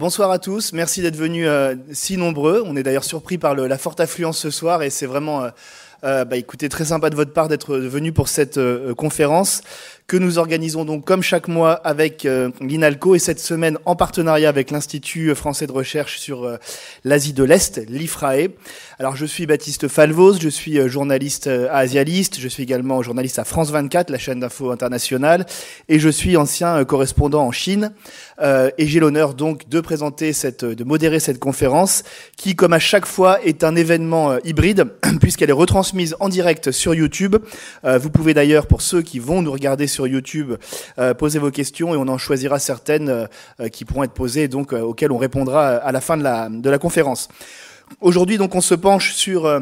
Bonsoir à tous, merci d'être venus euh, si nombreux. On est d'ailleurs surpris par la forte affluence ce soir et c'est vraiment, euh, euh, bah, écoutez, très sympa de votre part d'être venu pour cette conférence que nous organisons donc comme chaque mois avec euh, l'INALCO et cette semaine en partenariat avec l'Institut français de recherche sur euh, l'Asie de l'Est, l'IFRAE. Alors je suis Baptiste Falvos, je suis euh, journaliste à Asialiste, je suis également journaliste à France 24, la chaîne d'info internationale, et je suis ancien correspondant en Chine. et j'ai l'honneur donc de présenter cette, de modérer cette conférence qui, comme à chaque fois, est un événement hybride puisqu'elle est retransmise en direct sur YouTube. vous pouvez d'ailleurs, pour ceux qui vont nous regarder sur YouTube. Euh, posez vos questions et on en choisira certaines euh, qui pourront être posées, donc euh, auxquelles on répondra à la fin de la, de la conférence. Aujourd'hui, donc, on se penche sur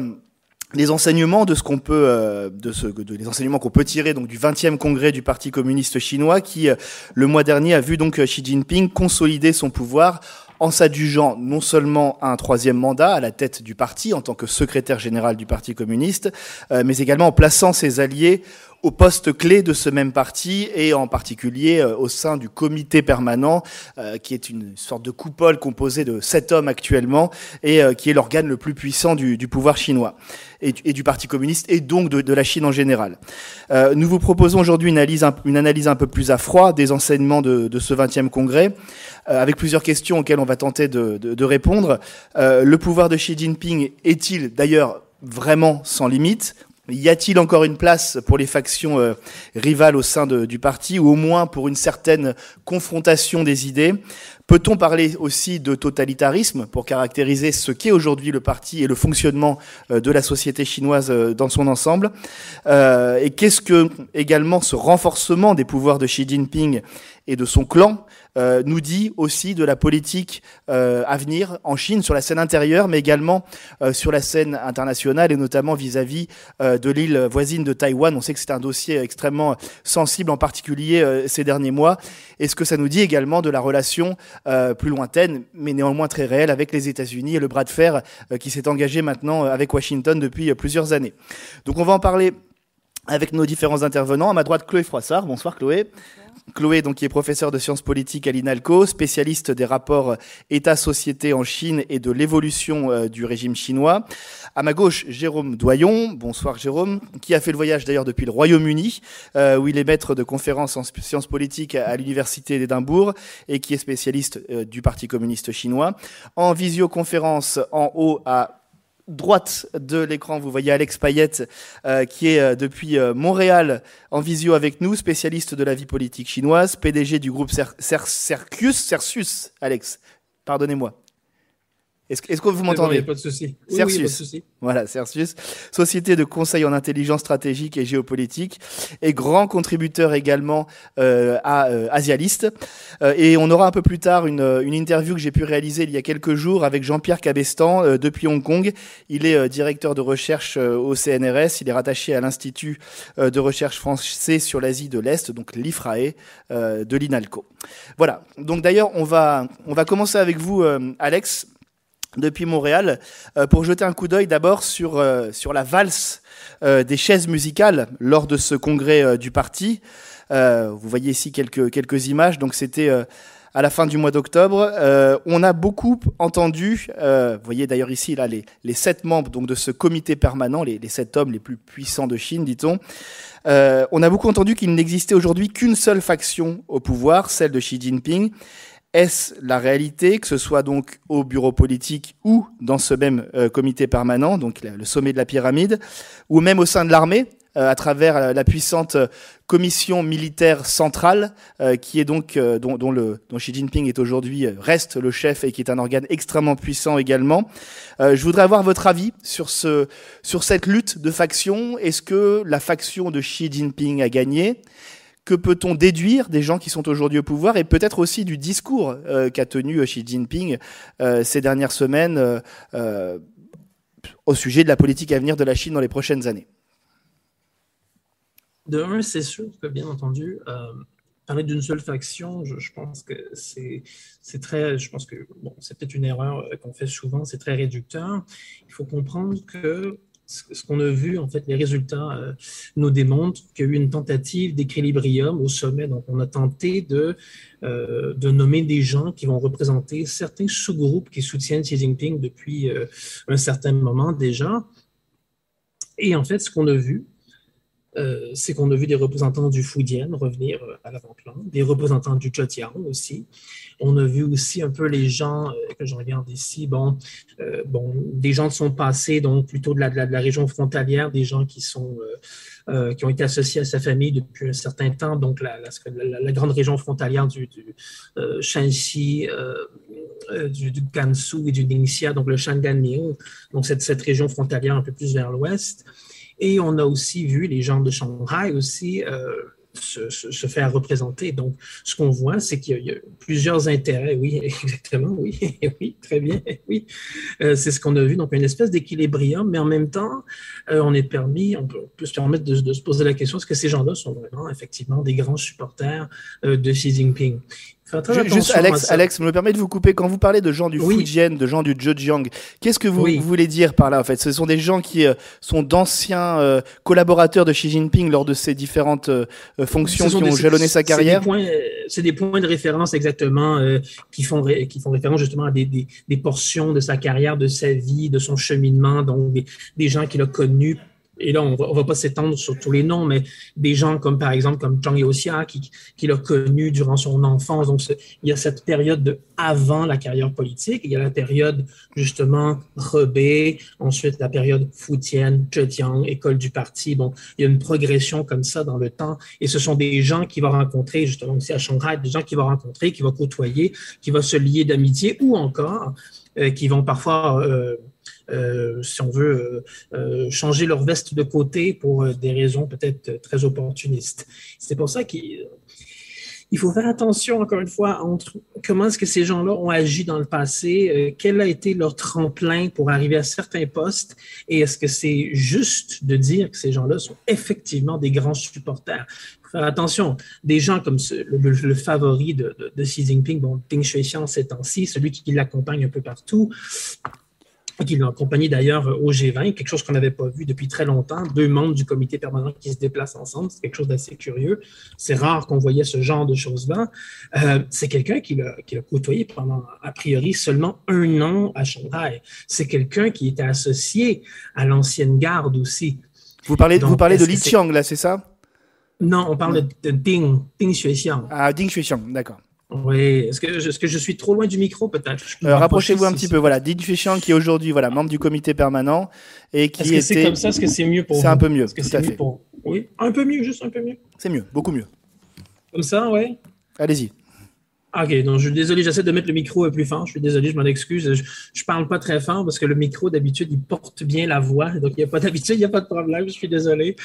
les enseignements de ce qu'on peut de ce de les enseignements qu'on peut tirer donc du 20e congrès du Parti communiste chinois qui le mois dernier a vu donc Xi Jinping consolider son pouvoir en s'adjugeant non seulement un troisième mandat à la tête du parti en tant que secrétaire général du Parti communiste, mais également en plaçant ses alliés au poste clé de ce même parti et en particulier euh, au sein du comité permanent, euh, qui est une sorte de coupole composée de sept hommes actuellement et euh, qui est l'organe le plus puissant du, pouvoir chinois et, du Parti communiste et donc de, la Chine en général. nous vous proposons aujourd'hui une analyse, un peu plus à froid des enseignements de, ce 20e congrès, avec plusieurs questions auxquelles on va tenter de, de répondre. le pouvoir de Xi Jinping est-il d'ailleurs vraiment sans limite? Y a-t-il encore une place pour les factions euh, rivales au sein du parti, ou au moins pour une certaine confrontation des idées? Peut-on parler aussi de totalitarisme pour caractériser ce qu'est aujourd'hui le parti et le fonctionnement euh, de la société chinoise euh, dans son ensemble? Et qu'est-ce que également ce renforcement des pouvoirs de Xi Jinping et de son clan euh, nous dit aussi de la politique euh, à venir en Chine sur la scène intérieure, mais également euh, sur la scène internationale et notamment vis-à-vis de l'île voisine de Taïwan. On sait que c'est un dossier extrêmement sensible, en particulier ces derniers mois. Et ce que ça nous dit également de la relation plus lointaine, mais néanmoins très réelle, avec les États-Unis et le bras de fer qui s'est engagé maintenant avec Washington depuis plusieurs années. Donc on va en parler avec nos différents intervenants. À ma droite, Chloé Froissart. Bonsoir Chloé. Chloé, donc, qui est professeure de sciences politiques à l'INALCO, spécialiste des rapports État-société en Chine et de l'évolution euh, du régime chinois. À ma gauche, Jérôme Doyon. Bonsoir Jérôme, qui a fait le voyage d'ailleurs depuis le Royaume-Uni, euh, où il est maître de conférences en sciences politiques à l'Université d'Édimbourg et qui est spécialiste euh, du Parti communiste chinois. En visioconférence en haut à droite de l'écran, vous voyez Alex Payette, euh, qui est euh, depuis euh, Montréal en visio avec nous, spécialiste de la vie politique chinoise, PDG du groupe Cercus, Cercius, Alex, pardonnez-moi. Est-ce que vous m'entendez Pas de souci. Cercius. Voilà, Cercius, société de conseil en intelligence stratégique et géopolitique, et grand contributeur également euh, à euh, Asialiste. Euh, et on aura un peu plus tard une, une interview que j'ai pu réaliser il y a quelques jours avec Jean-Pierre Cabestan depuis Hong Kong. Il est directeur de recherche au CNRS. Il est rattaché à l'Institut de recherche français sur l'Asie de l'Est, donc l'IFRAE de l'INALCO. Voilà. Donc d'ailleurs, on va on va commencer avec vous, Alex depuis Montréal euh, pour jeter un coup d'œil d'abord sur, euh, sur la valse euh, des chaises musicales lors de ce congrès du parti. vous voyez ici quelques, quelques images, donc c'était à la fin du mois d'octobre. on a beaucoup entendu, vous voyez d'ailleurs ici là, les, les sept membres donc, de ce comité permanent, les, les sept hommes les plus puissants de Chine, dit-on. on a beaucoup entendu qu'il n'existait aujourd'hui qu'une seule faction au pouvoir, celle de Xi Jinping, est-ce la réalité, que ce soit donc au bureau politique ou dans ce même euh, comité permanent, donc le sommet de la pyramide, ou même au sein de l'armée, euh, à travers euh, la puissante commission militaire centrale, qui est donc dont, le, dont Xi Jinping est aujourd'hui reste le chef et qui est un organe extrêmement puissant également. je voudrais avoir votre avis sur ce sur cette lutte de factions. Est-ce que la faction de Xi Jinping a gagné? Que peut-on déduire des gens qui sont aujourd'hui au pouvoir et peut-être aussi du discours euh, qu'a tenu euh, Xi Jinping euh, ces dernières semaines au sujet de la politique à venir de la Chine dans les prochaines années? De c'est sûr que bien entendu, parler d'une seule faction, je, pense que c'est très, je pense que bon, c'est peut-être une erreur qu'on fait souvent, c'est très réducteur. Il faut comprendre que ce qu'on a vu, en fait, les résultats euh, nous démontrent qu'il y a eu une tentative d'équilibrium au sommet. Donc, on a tenté de, euh, de nommer des gens qui vont représenter certains sous-groupes qui soutiennent Xi Jinping depuis euh, un certain moment déjà. Et en fait, ce qu'on a vu, euh, c'est qu'on a vu des représentants du Fujian revenir euh, à l'avant-plan, des représentants du Zhejiang aussi. On a vu aussi un peu les gens, euh, que je regarde ici, bon, bon, des gens de son passé, donc plutôt de la, de la, région frontalière, des gens qui sont qui ont été associés à sa famille depuis un certain temps, donc la, la, grande région frontalière du, du Shanxi, du, du, Gansu et du Ningxia, donc le Shanganliu, donc cette, cette région frontalière un peu plus vers l'ouest. Et on a aussi vu les gens de Shanghai aussi euh, se, faire représenter. Donc, ce qu'on voit, c'est qu'il y, a plusieurs intérêts. Oui, exactement, oui, oui, très bien, oui. Euh, c'est ce qu'on a vu. Donc, une espèce d'équilibrium, mais en même temps, euh, on est permis, on peut, se permettre de, de, se poser la question est-ce que ces gens-là sont vraiment, effectivement, des grands supporters de Xi Jinping? Juste, Alex, Alex, me permet de vous couper. Quand vous parlez de gens du Fujian, de gens du Zhejiang, qu'est-ce que vous, voulez dire par là En fait, ce sont des gens qui euh, sont d'anciens euh, collaborateurs de Xi Jinping lors de ses différentes euh, fonctions qui ont jalonné sa carrière? C'est des, points de référence exactement qui font qui font référence justement à des, des, portions de sa carrière, de sa vie, de son cheminement, donc des, des gens qu'il a connus et là, on ne va pas s'étendre sur tous les noms, mais des gens comme, par exemple, comme Zhang Yoxia, qui, qui l'a connu durant son enfance. Donc, il y a cette période de avant la carrière politique, il y a la période, justement, Rebé, ensuite la période Foutienne, Zhejiang, école du parti. Donc, il y a une progression comme ça dans le temps. Et ce sont des gens qui vont rencontrer, justement, aussi à Shanghai, des gens qui vont rencontrer, qui vont côtoyer, qui vont se lier d'amitié ou encore euh, qui vont parfois... Euh, si on veut, euh, euh, changer leur veste de côté pour des raisons peut-être très opportunistes. C'est pour ça qu'il il faut faire attention, encore une fois, entre comment est-ce que ces gens-là ont agi dans le passé, quel a été leur tremplin pour arriver à certains postes, et est-ce que c'est juste de dire que ces gens-là sont effectivement des grands supporters. Faire attention, des gens comme le, favori de, Xi Jinping, bon, Ding Xuexiang ces temps-ci, celui qui l'accompagne un peu partout, qui l'ont accompagné d'ailleurs au G20, quelque chose qu'on n'avait pas vu depuis très longtemps, deux membres du comité permanent qui se déplacent ensemble, c'est quelque chose d'assez curieux. C'est rare qu'on voyait ce genre de choses-là. Euh, c'est quelqu'un qui l'a côtoyé pendant, a priori, seulement un an à Shanghai. C'est quelqu'un qui était associé à l'ancienne garde aussi. Vous parlez, vous parlez de Li Qiang, là, c'est ça? Non, on parle de, Ding, Ding Xuexiang. Ah, Ding Xuexiang, d'accord. Oui, est-ce que, est que, je suis trop loin du micro peut-être? Euh, Rapprochez-vous un petit peu. Voilà, Ding Fishan qui est aujourd'hui voilà membre du comité permanent et qui est-ce que c'est comme ça? Est-ce que c'est mieux pour C'est un peu mieux, tout à fait. Oui, un peu mieux, juste un peu mieux. C'est mieux, beaucoup mieux. Comme ça, ouais. Allez-y. Ok, donc je suis désolé, j'essaie de mettre le micro plus fort. Je suis désolé, je m'en excuse. Je, ne parle pas très fort parce que le micro, d'habitude, il porte bien la voix. Donc, il n'y a pas d'habitude, il n'y a pas de problème. Je suis désolé.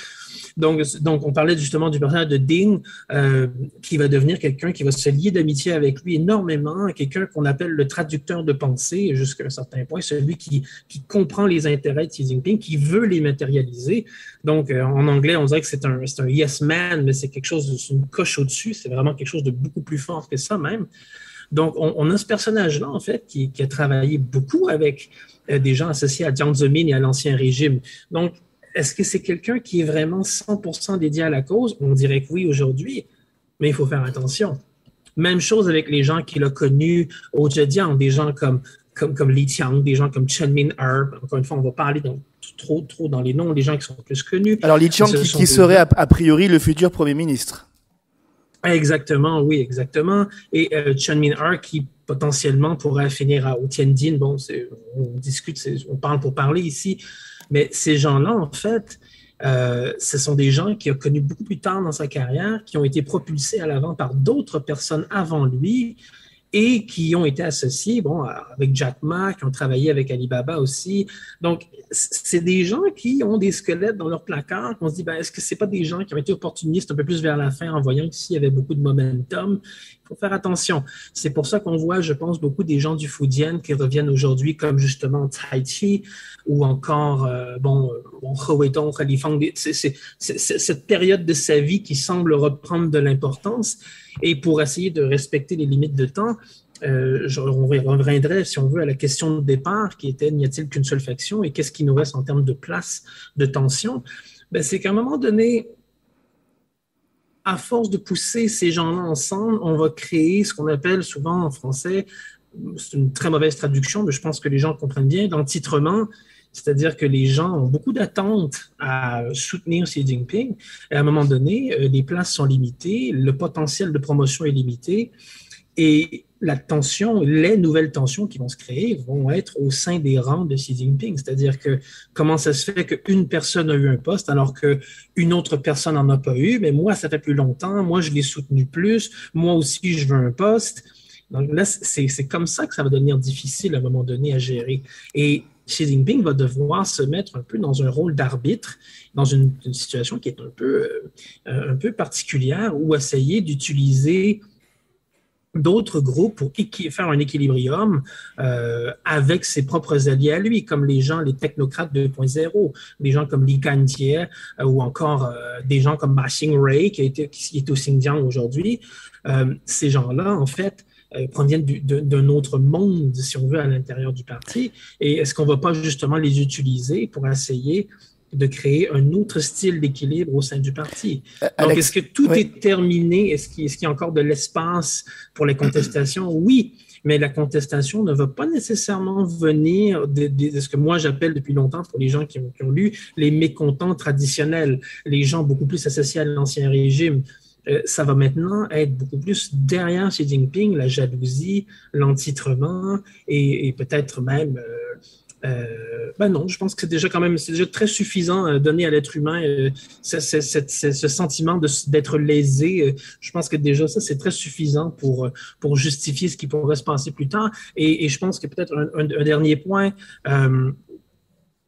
Donc, on parlait justement du personnage de Ding, euh, qui va devenir quelqu'un qui va se lier d'amitié avec lui énormément, quelqu'un qu'on appelle le traducteur de pensée jusqu'à un certain point, celui qui, qui comprend les intérêts de Xi Jinping, qui veut les matérialiser. Donc, euh, en anglais, on dirait que c'est un, un yes man, mais c'est quelque chose, une coche au-dessus, c'est vraiment quelque chose de beaucoup plus fort que ça même. Donc, on, a ce personnage-là, en fait, qui, qui, a travaillé beaucoup avec euh, des gens associés à Jiang Zemin et à l'Ancien Régime. Donc, est-ce que c'est quelqu'un qui est vraiment 100% dédié à la cause? On dirait que oui aujourd'hui, mais il faut faire attention. Même chose avec les gens qu'il a connus au Zhejiang, des gens comme, comme, comme Li Qiang, des gens comme Chen Min Er. Encore une fois, on va parler trop, trop dans les noms, les gens qui sont plus connus. Alors Li Qiang qui, serait a, priori le futur Premier ministre. Exactement, oui, exactement. Et euh, Chen Min Er qui potentiellement pourrait finir à, au Tianjin. Bon, on discute, on parle pour parler ici. Mais ces gens-là, en fait, euh, ce sont des gens qui ont connu beaucoup plus tard dans sa carrière, qui ont été propulsés à l'avant par d'autres personnes avant lui et qui ont été associés, bon, avec Jack Ma, qui ont travaillé avec Alibaba aussi. Donc, c'est des gens qui ont des squelettes dans leur placard, qu'on se dit, ben, est-ce que c'est pas des gens qui ont été opportunistes un peu plus vers la fin en voyant qu'ici, il y avait beaucoup de momentum faut faire attention. C'est pour ça qu'on voit, je pense, beaucoup des gens du Fujian qui reviennent aujourd'hui, comme justement Tai Chi ou encore, euh, bon, He Weidong, Khalifang. C'est cette période de sa vie qui semble reprendre de l'importance. Et pour essayer de respecter les limites de temps, euh, on reviendrait, si on veut, à la question de départ qui était n'y a-t-il qu'une seule faction et qu'est-ce qui nous reste en termes de place, de tension? Ben, C'est qu'à un moment donné, à force de pousser ces gens-là ensemble, on va créer ce qu'on appelle souvent en français, c'est une très mauvaise traduction, mais je pense que les gens comprennent bien, l'entitrement, c'est-à-dire que les gens ont beaucoup d'attentes à soutenir Xi Jinping. Et à un moment donné, euh, les places sont limitées, le potentiel de promotion est limité. Et la tension, les nouvelles tensions qui vont se créer vont être au sein des rangs de Xi Jinping. C'est-à-dire que comment ça se fait qu'une personne a eu un poste alors qu'une autre personne n'en a pas eu, mais moi, ça fait plus longtemps, moi, je l'ai soutenu plus, moi aussi, je veux un poste. Donc là, c'est comme ça que ça va devenir difficile à un moment donné à gérer. Et Xi Jinping va devoir se mettre un peu dans un rôle d'arbitre, dans une, situation qui est un peu, euh, un peu particulière, ou essayer d'utiliser d'autres groupes pour faire un équilibrium euh, avec ses propres alliés à lui, comme les gens, les technocrates 2.0, des gens comme Li Kanjie euh, ou encore euh, des gens comme Ma Xing-Ray qui, qui, est au Xinjiang aujourd'hui. ces gens-là, en fait, proviennent d'un autre monde, si on veut, à l'intérieur du parti. Et est-ce qu'on ne va pas justement les utiliser pour essayer de créer un autre style d'équilibre au sein du parti. Euh, Donc, est-ce que tout est terminé? Est-ce qu'il y a encore de l'espace pour les contestations? Oui, mais la contestation ne va pas nécessairement venir de, ce que moi j'appelle depuis longtemps, pour les gens qui ont, lu, les mécontents traditionnels, les gens beaucoup plus associés à l'ancien régime. Euh, ça va maintenant être beaucoup plus derrière Xi Jinping, la jalousie, l'entitrement et, et peut-être même... Euh, euh, ben non, je pense que c'est déjà quand même c'est déjà très suffisant à donner à l'être humain euh, ce, sentiment d'être lésé. Euh, je pense que déjà ça c'est très suffisant pour pour justifier ce qui pourrait se passer plus tard. Et, je pense que peut-être un, dernier point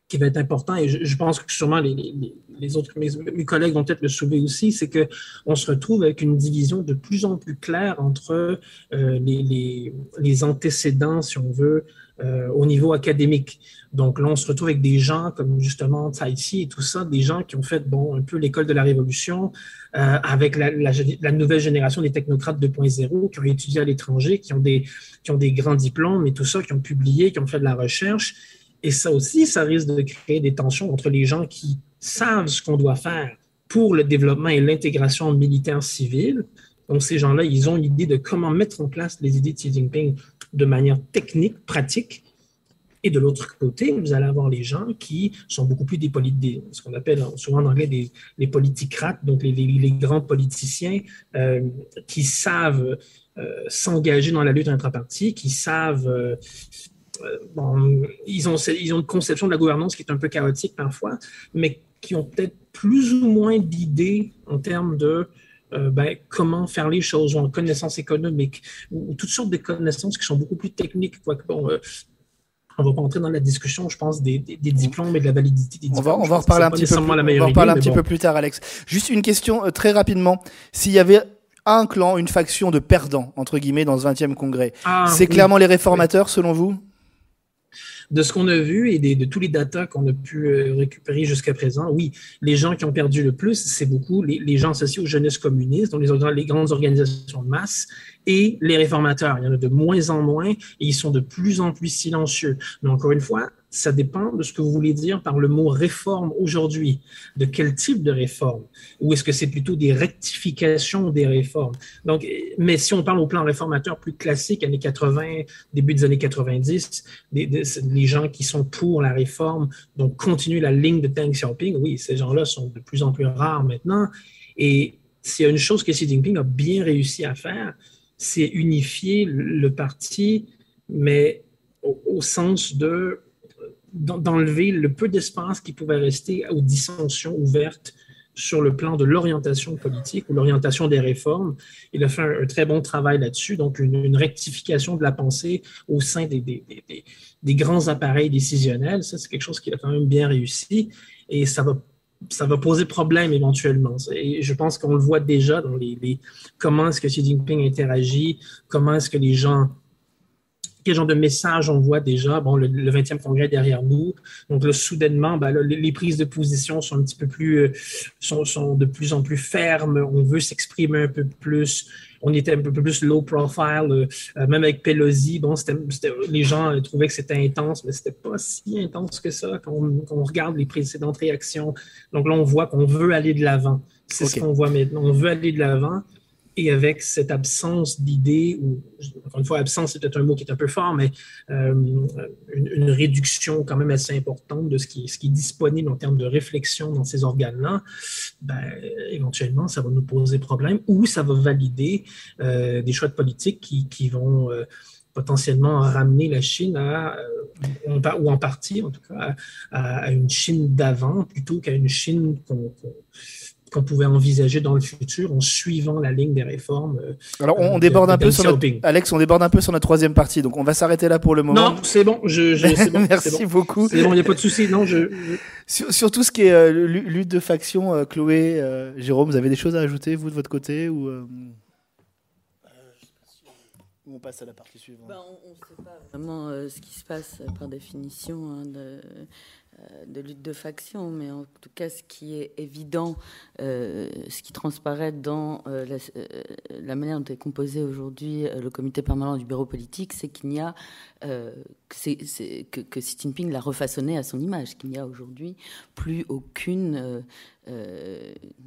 qui va être important, et je, pense que sûrement les, les, autres, mes, collègues vont peut-être le soulever aussi, c'est que on se retrouve avec une division de plus en plus claire entre les, les, les, antécédents, si on veut, euh, au niveau académique. Donc là, on se retrouve avec des gens comme justement Tahiti et tout ça, des gens qui ont fait bon un peu l'école de la révolution euh, avec la, nouvelle génération des technocrates 2.0 qui ont étudié à l'étranger, qui ont des qui ont des grands diplômes et tout ça, qui ont publié, qui ont fait de la recherche. Et ça aussi, ça risque de créer des tensions entre les gens qui savent ce qu'on doit faire pour le développement et l'intégration militaire-civile. Donc, ces gens-là, ils ont l'idée de comment mettre en place les idées de Xi Jinping de manière technique, pratique. Et de l'autre côté, vous allez avoir les gens qui sont beaucoup plus des, des ce qu'on appelle souvent en anglais des les politicrates, donc les, grands politiciens euh, qui savent euh, s'engager dans la lutte intrapartie, qui savent euh, ils ont, ils ont une conception de la gouvernance qui est un peu chaotique parfois, mais qui ont peut-être plus ou moins d'idées en termes de euh, ben, comment faire les choses, ou en connaissances économiques, ou, toutes sortes de connaissances qui sont beaucoup plus techniques. Quoi. Bon, euh, on va pas entrer dans la discussion, je pense, des, diplômes et de la validité des diplômes. On va, on va en reparler un petit, peu, on va en parler un petit peu plus tard, Alex. Juste une question euh, très rapidement. S'il y avait un clan, une faction de perdants, entre guillemets, dans ce 20e congrès, ah, c'est clairement les réformateurs, selon vous? De ce qu'on a vu et de tous les datas qu'on a pu euh, récupérer jusqu'à présent, oui, les gens qui ont perdu le plus, c'est beaucoup les, gens associés aux jeunesses communistes, donc les, les grandes organisations de masse, et les réformateurs. Il y en a de moins en moins et ils sont de plus en plus silencieux. Mais encore une fois, ça dépend de ce que vous voulez dire par le mot réforme aujourd'hui. De quel type de réforme? Ou est-ce que c'est plutôt des rectifications des réformes? Donc, mais si on parle au plan réformateur plus classique, années 80, début des années 90, les gens qui sont pour la réforme, donc continuent la ligne de Deng Xiaoping, oui, ces gens-là sont de plus en plus rares maintenant. Et s'il y a une chose que Xi Jinping a bien réussi à faire, c'est unifier le parti, mais au, sens de d'enlever le peu d'espace qui pouvait rester aux dissensions ouvertes sur le plan de l'orientation politique ou l'orientation des réformes. Il a fait un, très bon travail là-dessus, donc une, rectification de la pensée au sein des, des, des, grands appareils décisionnels. Ça, c'est quelque chose qu'il a quand même bien réussi et ça va ça va poser problème éventuellement. Et je pense qu'on le voit déjà dans les, comment est-ce que Xi Jinping interagit, comment est-ce que les gens quel genre de message on voit déjà. Bon, le, 20e congrès derrière nous. Donc là, soudainement, ben, les, prises de position sont un petit peu plus, euh, sont de plus en plus fermes. On veut s'exprimer un peu plus. On était un peu plus low profile, euh, euh, même avec Pelosi. Bon, les gens trouvaient que c'était intense, mais c'était pas si intense que ça quand on, regarde les précédentes réactions. Donc là, on voit qu'on veut aller de l'avant. C'est ce qu'on voit maintenant. On veut aller de l'avant et avec cette absence d'idées, ou encore une fois, absence, c'est peut-être un mot qui est un peu fort, mais euh, une, réduction quand même assez importante de ce qui, est disponible en termes de réflexion dans ces organes-là, ben, éventuellement, ça va nous poser problème ou ça va valider euh, des choix de politique qui, qui vont euh, potentiellement ramener la Chine à, ou en partie en tout cas, à, une Chine d'avant plutôt qu'à une Chine qu'on qu'on pouvait envisager dans le futur en suivant la ligne des réformes. Euh, Alors on, déborde un peu sur notre, Alex, on déborde un peu sur notre troisième partie, donc on va s'arrêter là pour le moment. Non, c'est bon, je, bon merci beaucoup. C'est bon, il n'y a pas de souci. Non, je, Sur, tout ce qui est euh, lutte de faction, euh, Chloé, Jérôme, vous avez des choses à ajouter vous de votre côté ou on passe à la partie suivante. Ben, on ne sait pas vraiment ce qui se passe par définition. Hein, de euh, de lutte de faction, mais en tout cas, ce qui est évident, euh, ce qui transparaît dans euh, la, manière dont est composé aujourd'hui le comité permanent du bureau politique, c'est qu'il n'y a que, que, Xi Jinping l'a refaçonné à son image, qu'il n'y a aujourd'hui plus aucune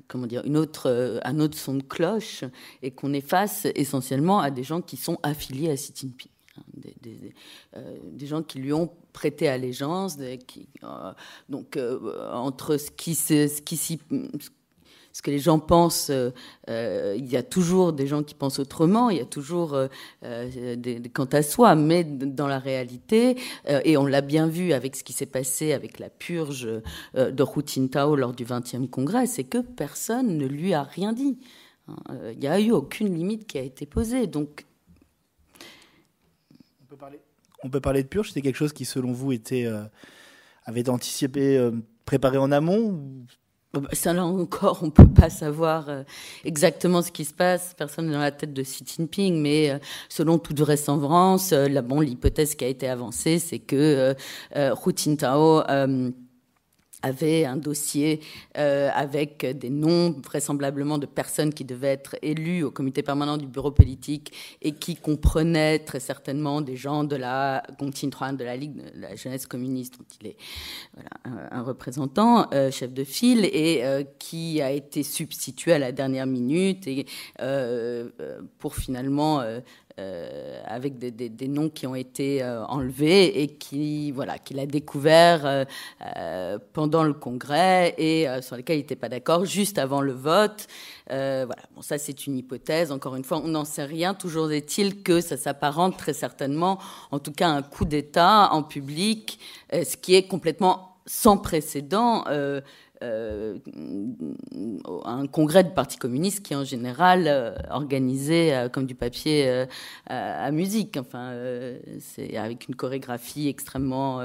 comment dire, une autre, un autre son de cloche et qu'on est face essentiellement à des gens qui sont affiliés à Xi Jinping. Hein, des, gens qui lui ont prêter allégeance. Euh, donc, euh, entre ce qui, ce qui ce que les gens pensent, euh, il y a toujours des gens qui pensent autrement, il y a toujours des, quant à soi, mais dans la réalité, et on l'a bien vu avec ce qui s'est passé avec la purge de Hu Jintao lors du 20e congrès, c'est que personne ne lui a rien dit. Hein, il n'y a eu aucune limite qui a été posée. Donc, on peut parler de purge C'est quelque chose qui, selon vous, était, euh, avait été anticipé, euh, préparé en amont ça là encore, on peut pas savoir euh, exactement ce qui se passe. Personne n'est dans la tête de Xi Jinping, mais selon toute vraisemblance, la bon, l'hypothèse qui a été avancée, c'est que Hu Jintao avait un dossier euh, avec des noms vraisemblablement de personnes qui devaient être élues au comité permanent du bureau politique et qui comprenaient très certainement des gens de la Gongqing de la Ligue de la jeunesse communiste, dont il est voilà, un, représentant, euh, chef de file, et euh, qui a été substitué à la dernière minute et pour finalement euh, avec des, noms qui ont été euh, enlevés et qui voilà qu'il a découvert euh, pendant le congrès et sur lesquels il n'était pas d'accord juste avant le vote. voilà, bon ça c'est une hypothèse. Encore une fois, on n'en sait rien. Toujours est-il que ça s'apparente très certainement, en tout cas, un coup d'État en public, ce qui est complètement sans précédent. Euh, un congrès de parti communiste qui en général euh, organisé euh, comme du papier à musique. Enfin, c'est avec une chorégraphie extrêmement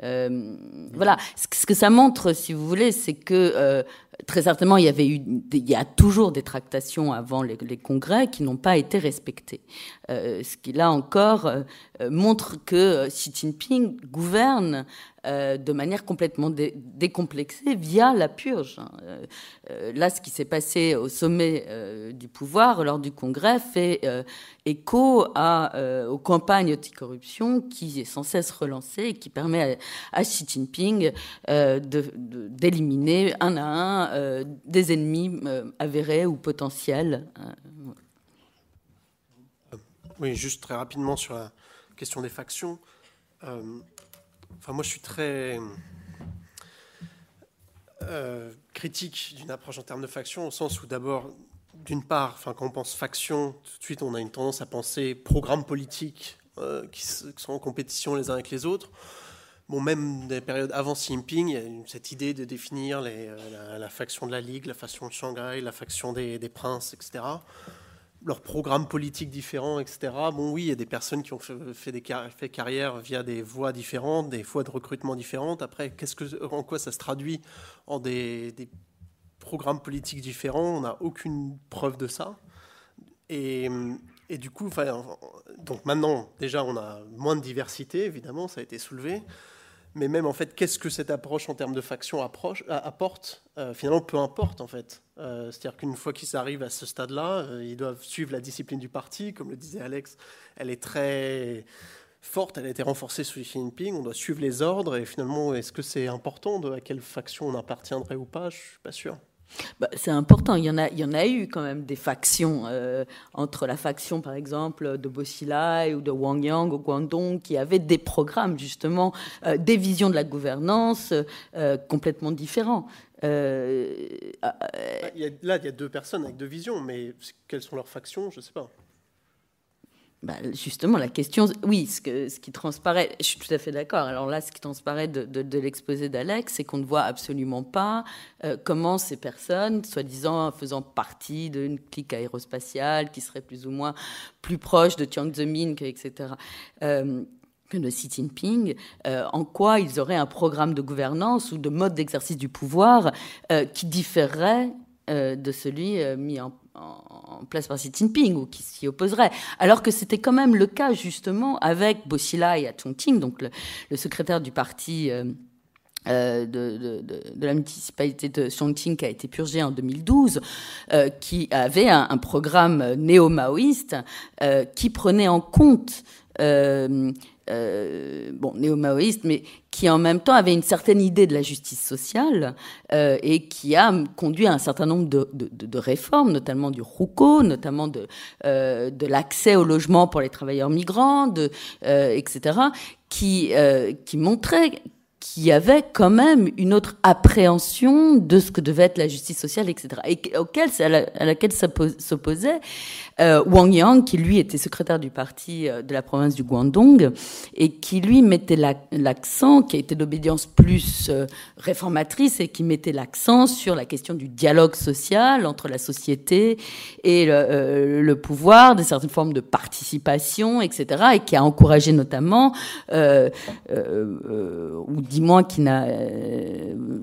voilà. Ce que ça montre, si vous voulez, c'est que très certainement il y avait eu, il y a toujours des tractations avant les, congrès qui n'ont pas été respectées. ce qui là encore montre que Xi Jinping gouverne euh, de manière complètement décomplexée via la purge. Hein. Euh, euh, là, ce qui s'est passé au sommet du pouvoir lors du Congrès fait écho à, aux campagnes anticorruption qui est sans cesse relancée et qui permet à, Xi Jinping d'éliminer un à un des ennemis avérés ou potentiels. Oui, juste très rapidement sur la question des factions. Enfin, moi, je suis très euh, critique d'une approche en termes de faction, au sens où d'abord, d'une part, enfin, quand on pense faction, tout de suite, on a une tendance à penser programmes politiques euh, qui, sont en compétition les uns avec les autres. Bon, même des périodes avant Xi Jinping, il y a cette idée de définir les, euh, la, faction de la Ligue, la faction de Shanghai, la faction des princes, etc leurs programmes politiques différents, etc. Bon, oui, il y a des personnes qui ont fait, des fait carrière via des voies différentes, des voies de recrutement différentes. Après, qu'est-ce que, en quoi ça se traduit en des, programmes politiques différents? On n'a aucune preuve de ça. Et, et du coup, donc maintenant, déjà, on a moins de diversité, évidemment, ça a été soulevé. Mais même, en fait, qu'est-ce que cette approche en termes de faction apporte Finalement, peu importe, en fait. C'est-à-dire qu'une fois qu'ils arrivent à ce stade-là, ils doivent suivre la discipline du parti. Comme le disait Alex, elle est très forte, elle a été renforcée sous Xi Jinping, on doit suivre les ordres, et finalement, est-ce que c'est important de à quelle faction on appartiendrait ou pas? Je suis pas sûr. Bah, c'est important. Il y, en a, il y en a eu quand même des factions euh, entre la faction, par exemple, de Bosilai ou de Wang Yang au Guangdong, qui avaient des programmes justement, euh, des visions de la gouvernance euh, complètement différents. Bah, là, il y a deux personnes avec deux visions, mais quelles sont leurs factions Je ne sais pas. Bah, justement, la question, oui, ce, qui transparaît, je suis tout à fait d'accord. Alors là, ce qui transparaît de, l'exposé d'Alex, c'est qu'on ne voit absolument pas euh, comment ces personnes, soi-disant faisant partie d'une clique aérospatiale qui serait plus ou moins plus proche de Jiang Zemin, etc., euh, que de Xi Jinping, euh, en quoi ils auraient un programme de gouvernance ou de mode d'exercice du pouvoir qui différerait de celui mis en en place par Xi Jinping ou qui s'y opposerait. Alors que c'était quand même le cas justement avec Bosilai à Chongqing, donc le, secrétaire du parti euh, euh, de, la municipalité de Chongqing qui a été purgé en 2012, euh, qui avait un, programme néo-maoïste qui prenait en compte euh, bon, néo-maoïste, mais qui en même temps avait une certaine idée de la justice sociale euh, et qui a conduit à un certain nombre de, de, de réformes, notamment du RUCO, notamment de, euh, de l'accès au logement pour les travailleurs migrants, de, euh, etc., qui, euh, qui montraient qu'il y avait quand même une autre appréhension de ce que devait être la justice sociale, etc., et auquel, à, à laquelle s'opposait euh, Wang Yang, qui lui était secrétaire du parti euh, de la province du Guangdong, et qui lui mettait l'accent, qui était d'obédience plus euh, réformatrice, et qui mettait l'accent sur la question du dialogue social entre la société et le, pouvoir, de certaines formes de participation, etc., et qui a encouragé notamment, ou dis moins qui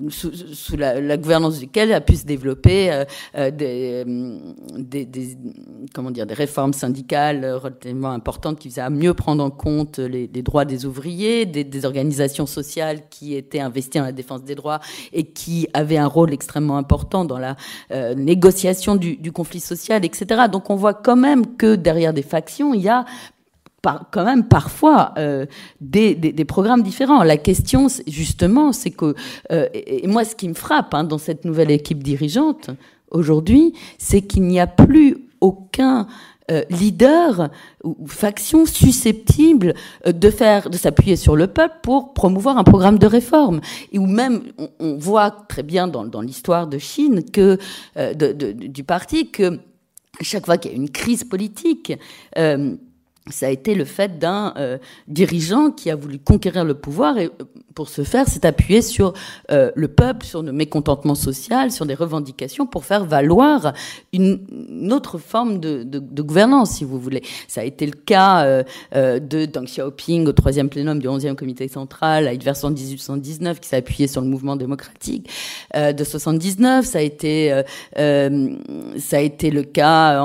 sous, la, la, gouvernance duquel a pu se développer des, des, des comment dire, des réformes syndicales relativement importantes qui visaient à mieux prendre en compte les, droits des ouvriers, des, organisations sociales qui étaient investies dans la défense des droits et qui avaient un rôle extrêmement important dans la euh, négociation du, conflit social, etc. Donc on voit quand même que derrière des factions, il y a quand même parfois euh, des, programmes différents. La question, justement, c'est que, euh, et, moi, ce qui me frappe hein, dans cette nouvelle équipe dirigeante aujourd'hui, c'est qu'il n'y a plus aucun euh, leader ou faction susceptible euh, de faire, de s'appuyer sur le peuple pour promouvoir un programme de réforme. Et où même, on, voit très bien dans, dans l'histoire de Chine que euh, de, de, du parti que chaque fois qu'il y a une crise politique, ça a été le fait d'un dirigeant qui a voulu conquérir le pouvoir et pour ce faire, c'est appuyer sur euh, le peuple, sur le mécontentement social, sur des revendications pour faire valoir une, autre forme de, de, de, gouvernance, si vous voulez. Ça a été le cas euh, euh de Deng Xiaoping au troisième plénum du 11e comité central à version 1819 qui s'est appuyé sur le mouvement démocratique euh, de 79. Ça a été, euh, ça a été le cas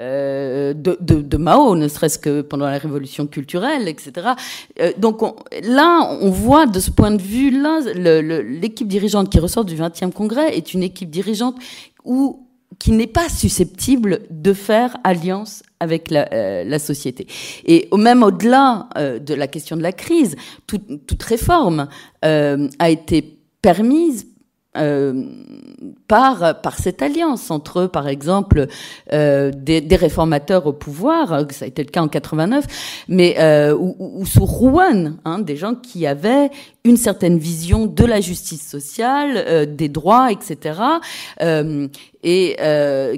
de, de, Mao, ne serait-ce que pendant la révolution culturelle, etc. donc on, là, on voit de ce point de vue-là, l'équipe dirigeante qui ressort du 20e congrès est une équipe dirigeante où, qui n'est pas susceptible de faire alliance avec la, euh, société. Et même au-delà euh, de la question de la crise, toute réforme euh, a été permise euh, par, par cette alliance entre, par exemple, euh, des, des, réformateurs au pouvoir, euh, ça a été le cas en 89, mais euh, ou, ou, sous Rouen, hein, des gens qui avaient une certaine vision de la justice sociale, euh, des droits, etc., et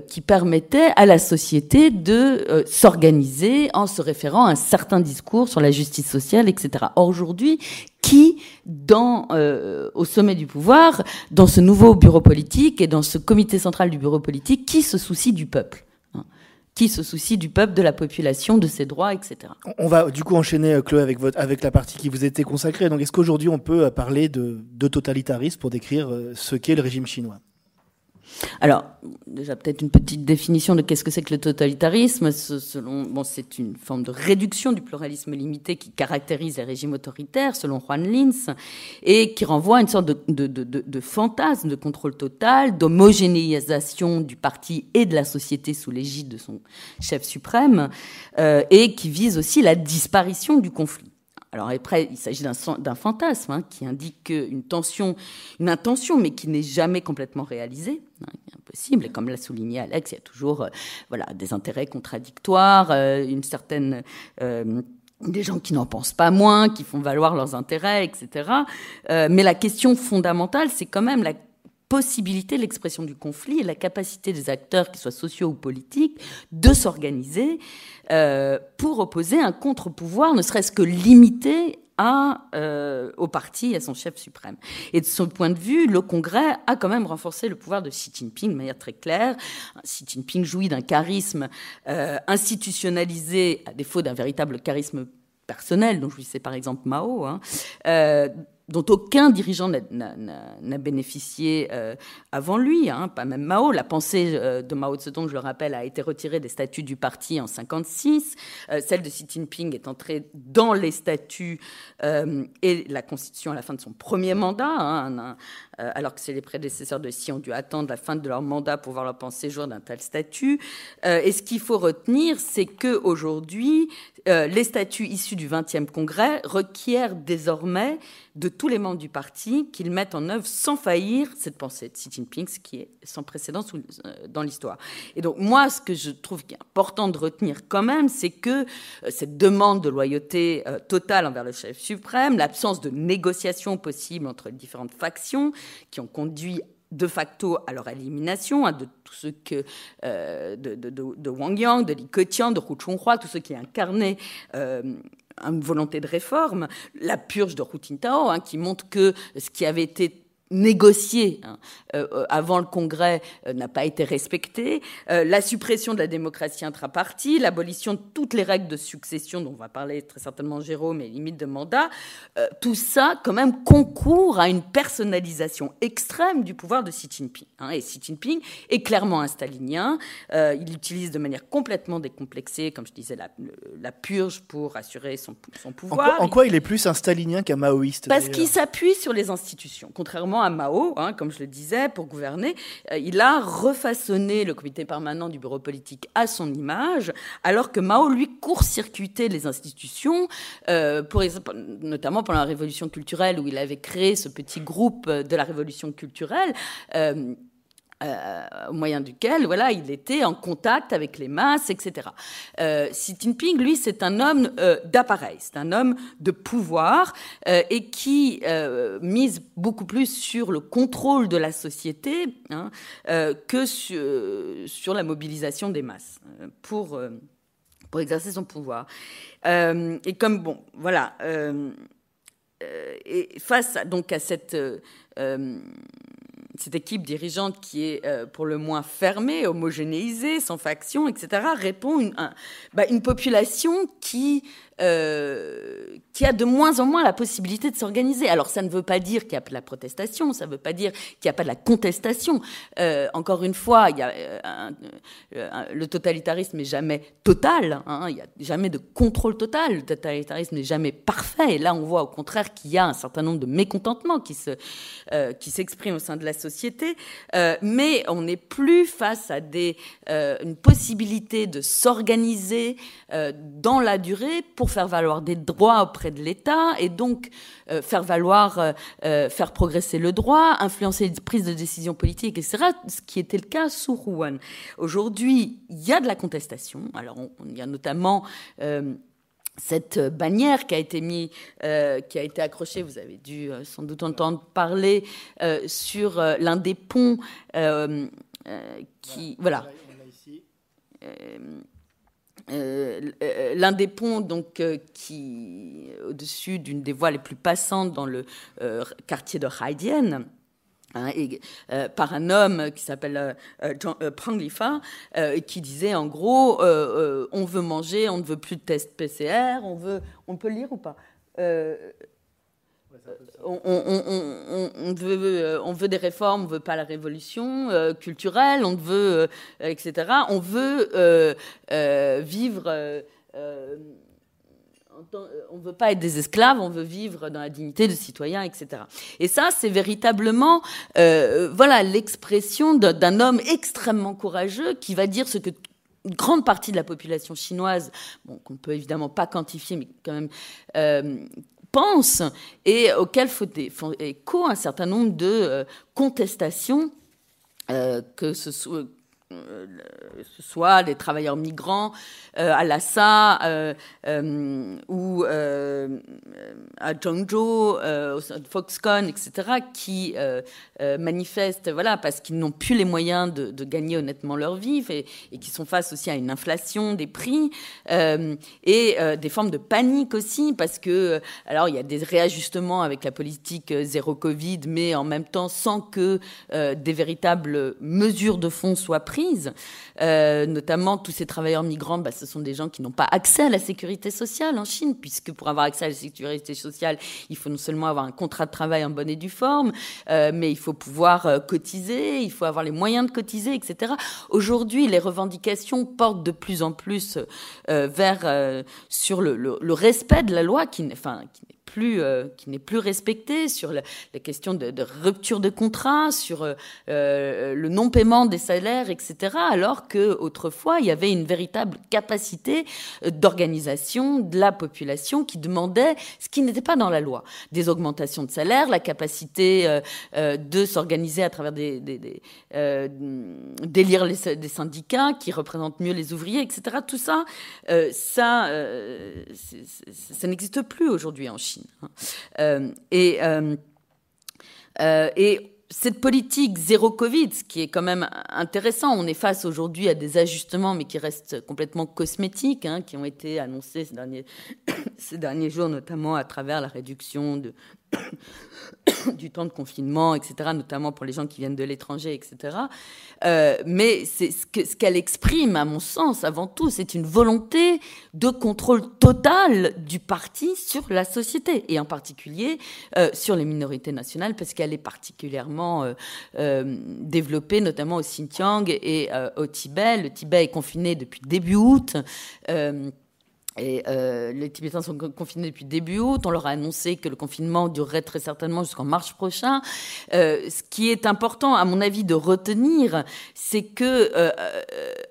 qui permettaient à la société de s'organiser en se référant à un certain discours sur la justice sociale, etc. Aujourd'hui, qui, dans, euh, au sommet du pouvoir, dans ce nouveau bureau politique et dans ce comité central du bureau politique, qui se soucie du peuple hein qui se soucie du peuple, de la population, de ses droits, etc. On va du coup enchaîner, euh, Chloé, avec, votre, avec la partie qui vous était consacrée. Donc, est-ce qu'aujourd'hui on peut euh, parler de, de totalitarisme pour décrire ce qu'est le régime chinois? Alors, déjà peut-être une petite définition de qu'est-ce que c'est que le totalitarisme. Selon, bon, c'est une forme de réduction du pluralisme limité qui caractérise les régimes autoritaires, selon Juan Lins, et qui renvoie à une sorte de, fantasme de contrôle total, d'homogénéisation du parti et de la société sous l'égide de son chef suprême, euh, et qui vise aussi la disparition du conflit. Alors après, il s'agit d'un fantasme hein, qui indique une tension, une intention, mais qui n'est jamais complètement réalisée. Hein, impossible. Et comme l'a souligné Alex, il y a toujours euh, voilà, des intérêts contradictoires, euh, une certaine... Euh, des gens qui n'en pensent pas moins, qui font valoir leurs intérêts, etc. mais la question fondamentale, c'est quand même la possibilité, l'expression du conflit et la capacité des acteurs, qu'ils soient sociaux ou politiques, de s'organiser euh, pour opposer un contre-pouvoir, ne serait-ce que limité à, euh, au parti et à son chef suprême. Et de son point de vue, le Congrès a quand même renforcé le pouvoir de Xi Jinping de manière très claire. Xi Jinping jouit d'un charisme euh, institutionnalisé, à défaut d'un véritable charisme personnel, dont jouissait par exemple Mao, hein, dont aucun dirigeant n'a bénéficié euh, avant lui, hein, pas même Mao. La pensée euh, de Mao Zedong, je le rappelle, a été retirée des statuts du parti en 56. Euh, celle de Xi Jinping est entrée dans les statuts et la constitution à la fin de son premier mandat, hein, alors que c'est les prédécesseurs de Xi ont dû attendre la fin de leur mandat pour voir leur pensée jour d'un tel statut. et ce qu'il faut retenir, c'est que aujourd'hui, les statuts issus du 20e congrès requièrent désormais de tous les membres du parti qu'ils mettent en œuvre sans faillir cette pensée de Xi Jinping, ce qui est sans précédent euh, dans l'histoire. Et donc moi, ce que je trouve important de retenir quand même, c'est que euh, cette demande de loyauté euh, totale envers le chef suprême, l'absence de négociation possible entre les différentes factions qui ont conduit de facto à leur élimination, hein, de tous ceux que de, de, Wang Yang, de Li Keqiang, de Hu Chonghua, tous ceux qui incarnaient une volonté de réforme, la purge de Hu Jintao, hein, qui montre que ce qui avait été négocié hein, euh, euh, avant le Congrès euh, n'a pas été respecté, la suppression de la démocratie intrapartie, l'abolition de toutes les règles de succession dont on va parler très certainement Jérôme et limites de mandat, tout ça quand même concourt à une personnalisation extrême du pouvoir de Xi Jinping. Hein, et Xi Jinping est clairement un stalinien, il utilise de manière complètement décomplexée, comme je disais, la, la purge pour assurer son, son pouvoir. En quoi, il est plus un stalinien qu'un maoïste Parce qu'il s'appuie sur les institutions, contrairement à Mao, hein, comme je le disais, pour gouverner, euh, il a refaçonné le comité permanent du bureau politique à son image, alors que Mao, lui, court-circuitait les institutions, euh, notamment pendant la révolution culturelle, où il avait créé ce petit groupe de la révolution culturelle. Euh, euh, au moyen duquel voilà, il était en contact avec les masses, etc. Euh, Xi Jinping, lui, c'est un homme euh, d'appareil, c'est un homme de pouvoir et qui mise beaucoup plus sur le contrôle de la société hein, que sur, sur, la mobilisation des masses pour, pour exercer son pouvoir. et comme, bon, voilà, et face donc à cette cette équipe dirigeante qui est euh, pour le moins fermée, homogénéisée, sans faction, etc., répond une, bah, une population qui euh, qui a de moins en moins la possibilité de s'organiser. Alors ça ne veut pas dire qu'il n'y a pas de la protestation, ça ne veut pas dire qu'il n'y a pas de la contestation. Euh, encore une fois, euh, le totalitarisme n'est jamais total, hein, il n'y a jamais de contrôle total, le totalitarisme n'est jamais parfait. Et là, on voit au contraire qu'il y a un certain nombre de mécontentements qui se s'expriment au sein de la société, mais on n'est plus face à une possibilité de s'organiser dans la durée pour faire valoir des droits auprès de l'État et donc euh, faire valoir, euh, euh, faire progresser le droit, influencer les prises de décision politiques, etc. Ce qui était le cas sous Rouen. Aujourd'hui, il y a de la contestation. Alors, il y a notamment cette bannière qui a été mis, qui a été accrochée, vous avez dû sans doute entendre parler sur l'un des ponts qui, voilà. Euh, l'un des ponts donc euh, qui au-dessus d'une des voies les plus passantes dans le quartier de Haidian. Hein, par un homme qui s'appelle Prang Lifa, qui disait en gros on veut manger, on ne veut plus de tests PCR, on veut, on peut lire ou pas? On, veut, on veut des réformes, on veut pas la révolution culturelle, on veut, etc. On veut vivre on ne veut pas être des esclaves, on veut vivre dans la dignité de citoyen, etc. Et ça, c'est véritablement, euh, voilà, l'expression d'un homme extrêmement courageux qui va dire ce que une grande partie de la population chinoise, bon, qu'on ne peut évidemment pas quantifier, mais quand même euh, pense, et auquel faut, écho un certain nombre de euh, contestations, que ce soit euh, ce soit des travailleurs migrants euh, à Lhasa euh, ou à Zhengzhou, au Foxconn, etc., qui manifestent voilà, parce qu'ils n'ont plus les moyens de, gagner honnêtement leur vie et, et, qui sont face aussi à une inflation des prix et des formes de panique aussi parce que, alors il y a des réajustements avec la politique zéro Covid, mais en même temps sans que des véritables mesures de fond soient prises euh, notamment, tous ces travailleurs migrants, bah, ce sont des gens qui n'ont pas accès à la sécurité sociale en Chine, puisque pour avoir accès à la sécurité sociale, il faut non seulement avoir un contrat de travail en bonne et due forme, euh, mais il faut pouvoir euh, cotiser, il faut avoir les moyens de cotiser, etc. Aujourd'hui, les revendications portent de plus en plus vers sur le, respect de la loi, qui, enfin, qui plus, euh, qui n'est plus respecté, sur la, question de, rupture de contrat, sur euh, euh, le non-paiement des salaires, etc. Alors que autrefois il y avait une véritable capacité d'organisation de la population qui demandait ce qui n'était pas dans la loi, des augmentations de salaire, la capacité de s'organiser à travers des, des, d'élire des syndicats qui représentent mieux les ouvriers, etc. Tout ça, ça, ça n'existe plus aujourd'hui en Chine. Hein. Euh, et, euh, euh, et cette politique zéro Covid, ce qui est quand même intéressant, on est face aujourd'hui à des ajustements, mais qui restent complètement cosmétiques, hein, qui ont été annoncés ces derniers jours, notamment à travers la réduction de, du temps de confinement, etc., notamment pour les gens qui viennent de l'étranger, etc. Euh, mais c'est ce qu'elle exprime, à mon sens, avant tout, c'est une volonté de contrôle total du parti sur la société, et en particulier euh, sur les minorités nationales, parce qu'elle est particulièrement euh, développée, notamment au Xinjiang et au Tibet. Le Tibet est confiné depuis début août. Et euh, les Tibétains sont confinés depuis début août. On leur a annoncé que le confinement durerait très certainement jusqu'en mars prochain. Euh, ce qui est important, à mon avis, de retenir, c'est que euh, euh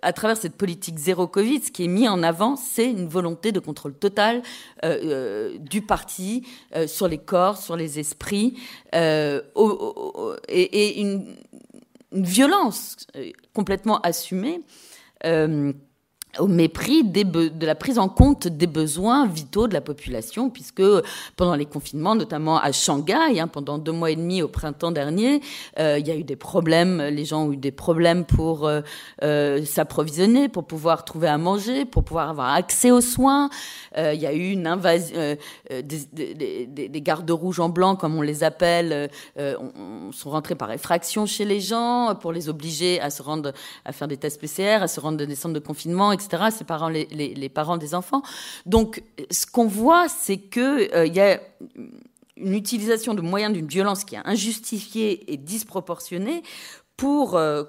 à travers cette politique zéro Covid, ce qui est mis en avant, c'est une volonté de contrôle total euh, euh, du parti sur les corps, sur les esprits, au, et, et une, une, violence complètement assumée. Au mépris des de la prise en compte des besoins vitaux de la population, puisque pendant les confinements, notamment à Shanghai, hein, pendant deux mois et demi au printemps dernier, euh, il y a eu des problèmes, les gens ont eu des problèmes pour euh, euh, s'approvisionner, pour pouvoir trouver à manger, pour pouvoir avoir accès aux soins. Il y a eu une invasion, des, des, des, des, gardes rouges en blanc, comme on les appelle, on, sont rentrés par effraction chez les gens pour les obliger à se rendre, à faire des tests PCR, à se rendre dans des centres de confinement. Parents, les, parents des enfants. Donc, ce qu'on voit, c'est que il y a une utilisation de moyens d'une violence qui est injustifiée et disproportionnée pour euh,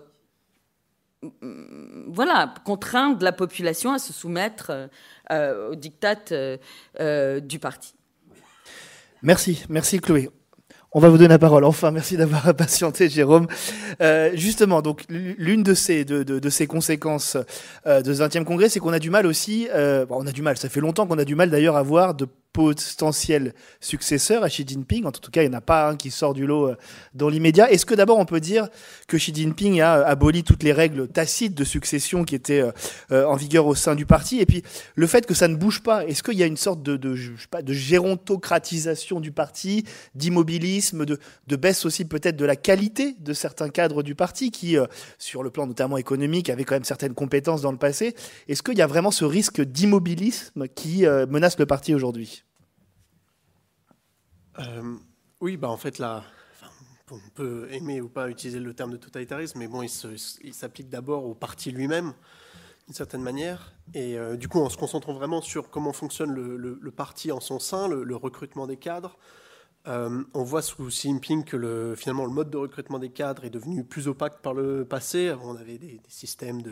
voilà, contraindre la population à se soumettre euh, euh, au diktat euh, du parti. Merci, merci Chloé. On va vous donner la parole. Enfin, merci d'avoir patienté, Jérôme. Euh, justement, donc l'une de ces de, de, de, ces conséquences euh, de ce 20e congrès, c'est qu'on a du mal aussi. Euh, bon, on a du mal. Ça fait longtemps qu'on a du mal d'ailleurs à voir de potentiel successeur à Xi Jinping. En tout cas, il n'y en a pas un qui sort du lot euh, dans l'immédiat. Est-ce que d'abord on peut dire que Xi Jinping a euh, aboli toutes les règles tacites de succession qui étaient euh, en vigueur au sein du parti? Et puis le fait que ça ne bouge pas, est-ce qu'il y a une sorte de, de, je sais pas, de gérontocratisation du parti, d'immobilisme, de, de, baisse aussi peut-être de la qualité de certains cadres du parti qui, sur le plan notamment économique, avaient quand même certaines compétences dans le passé? Est-ce qu'il y a vraiment ce risque d'immobilisme qui menace le parti aujourd'hui? Euh, oui, bah en fait, là, on peut aimer ou pas utiliser le terme de totalitarisme, mais bon, il s'applique d'abord au parti lui-même, d'une certaine manière. Et euh, du coup, en se concentrant vraiment sur comment fonctionne le, parti en son sein, le, recrutement des cadres, Euh, on voit sous Xi Jinping que le, finalement le mode de recrutement des cadres est devenu plus opaque par le passé. Avant, on avait des, systèmes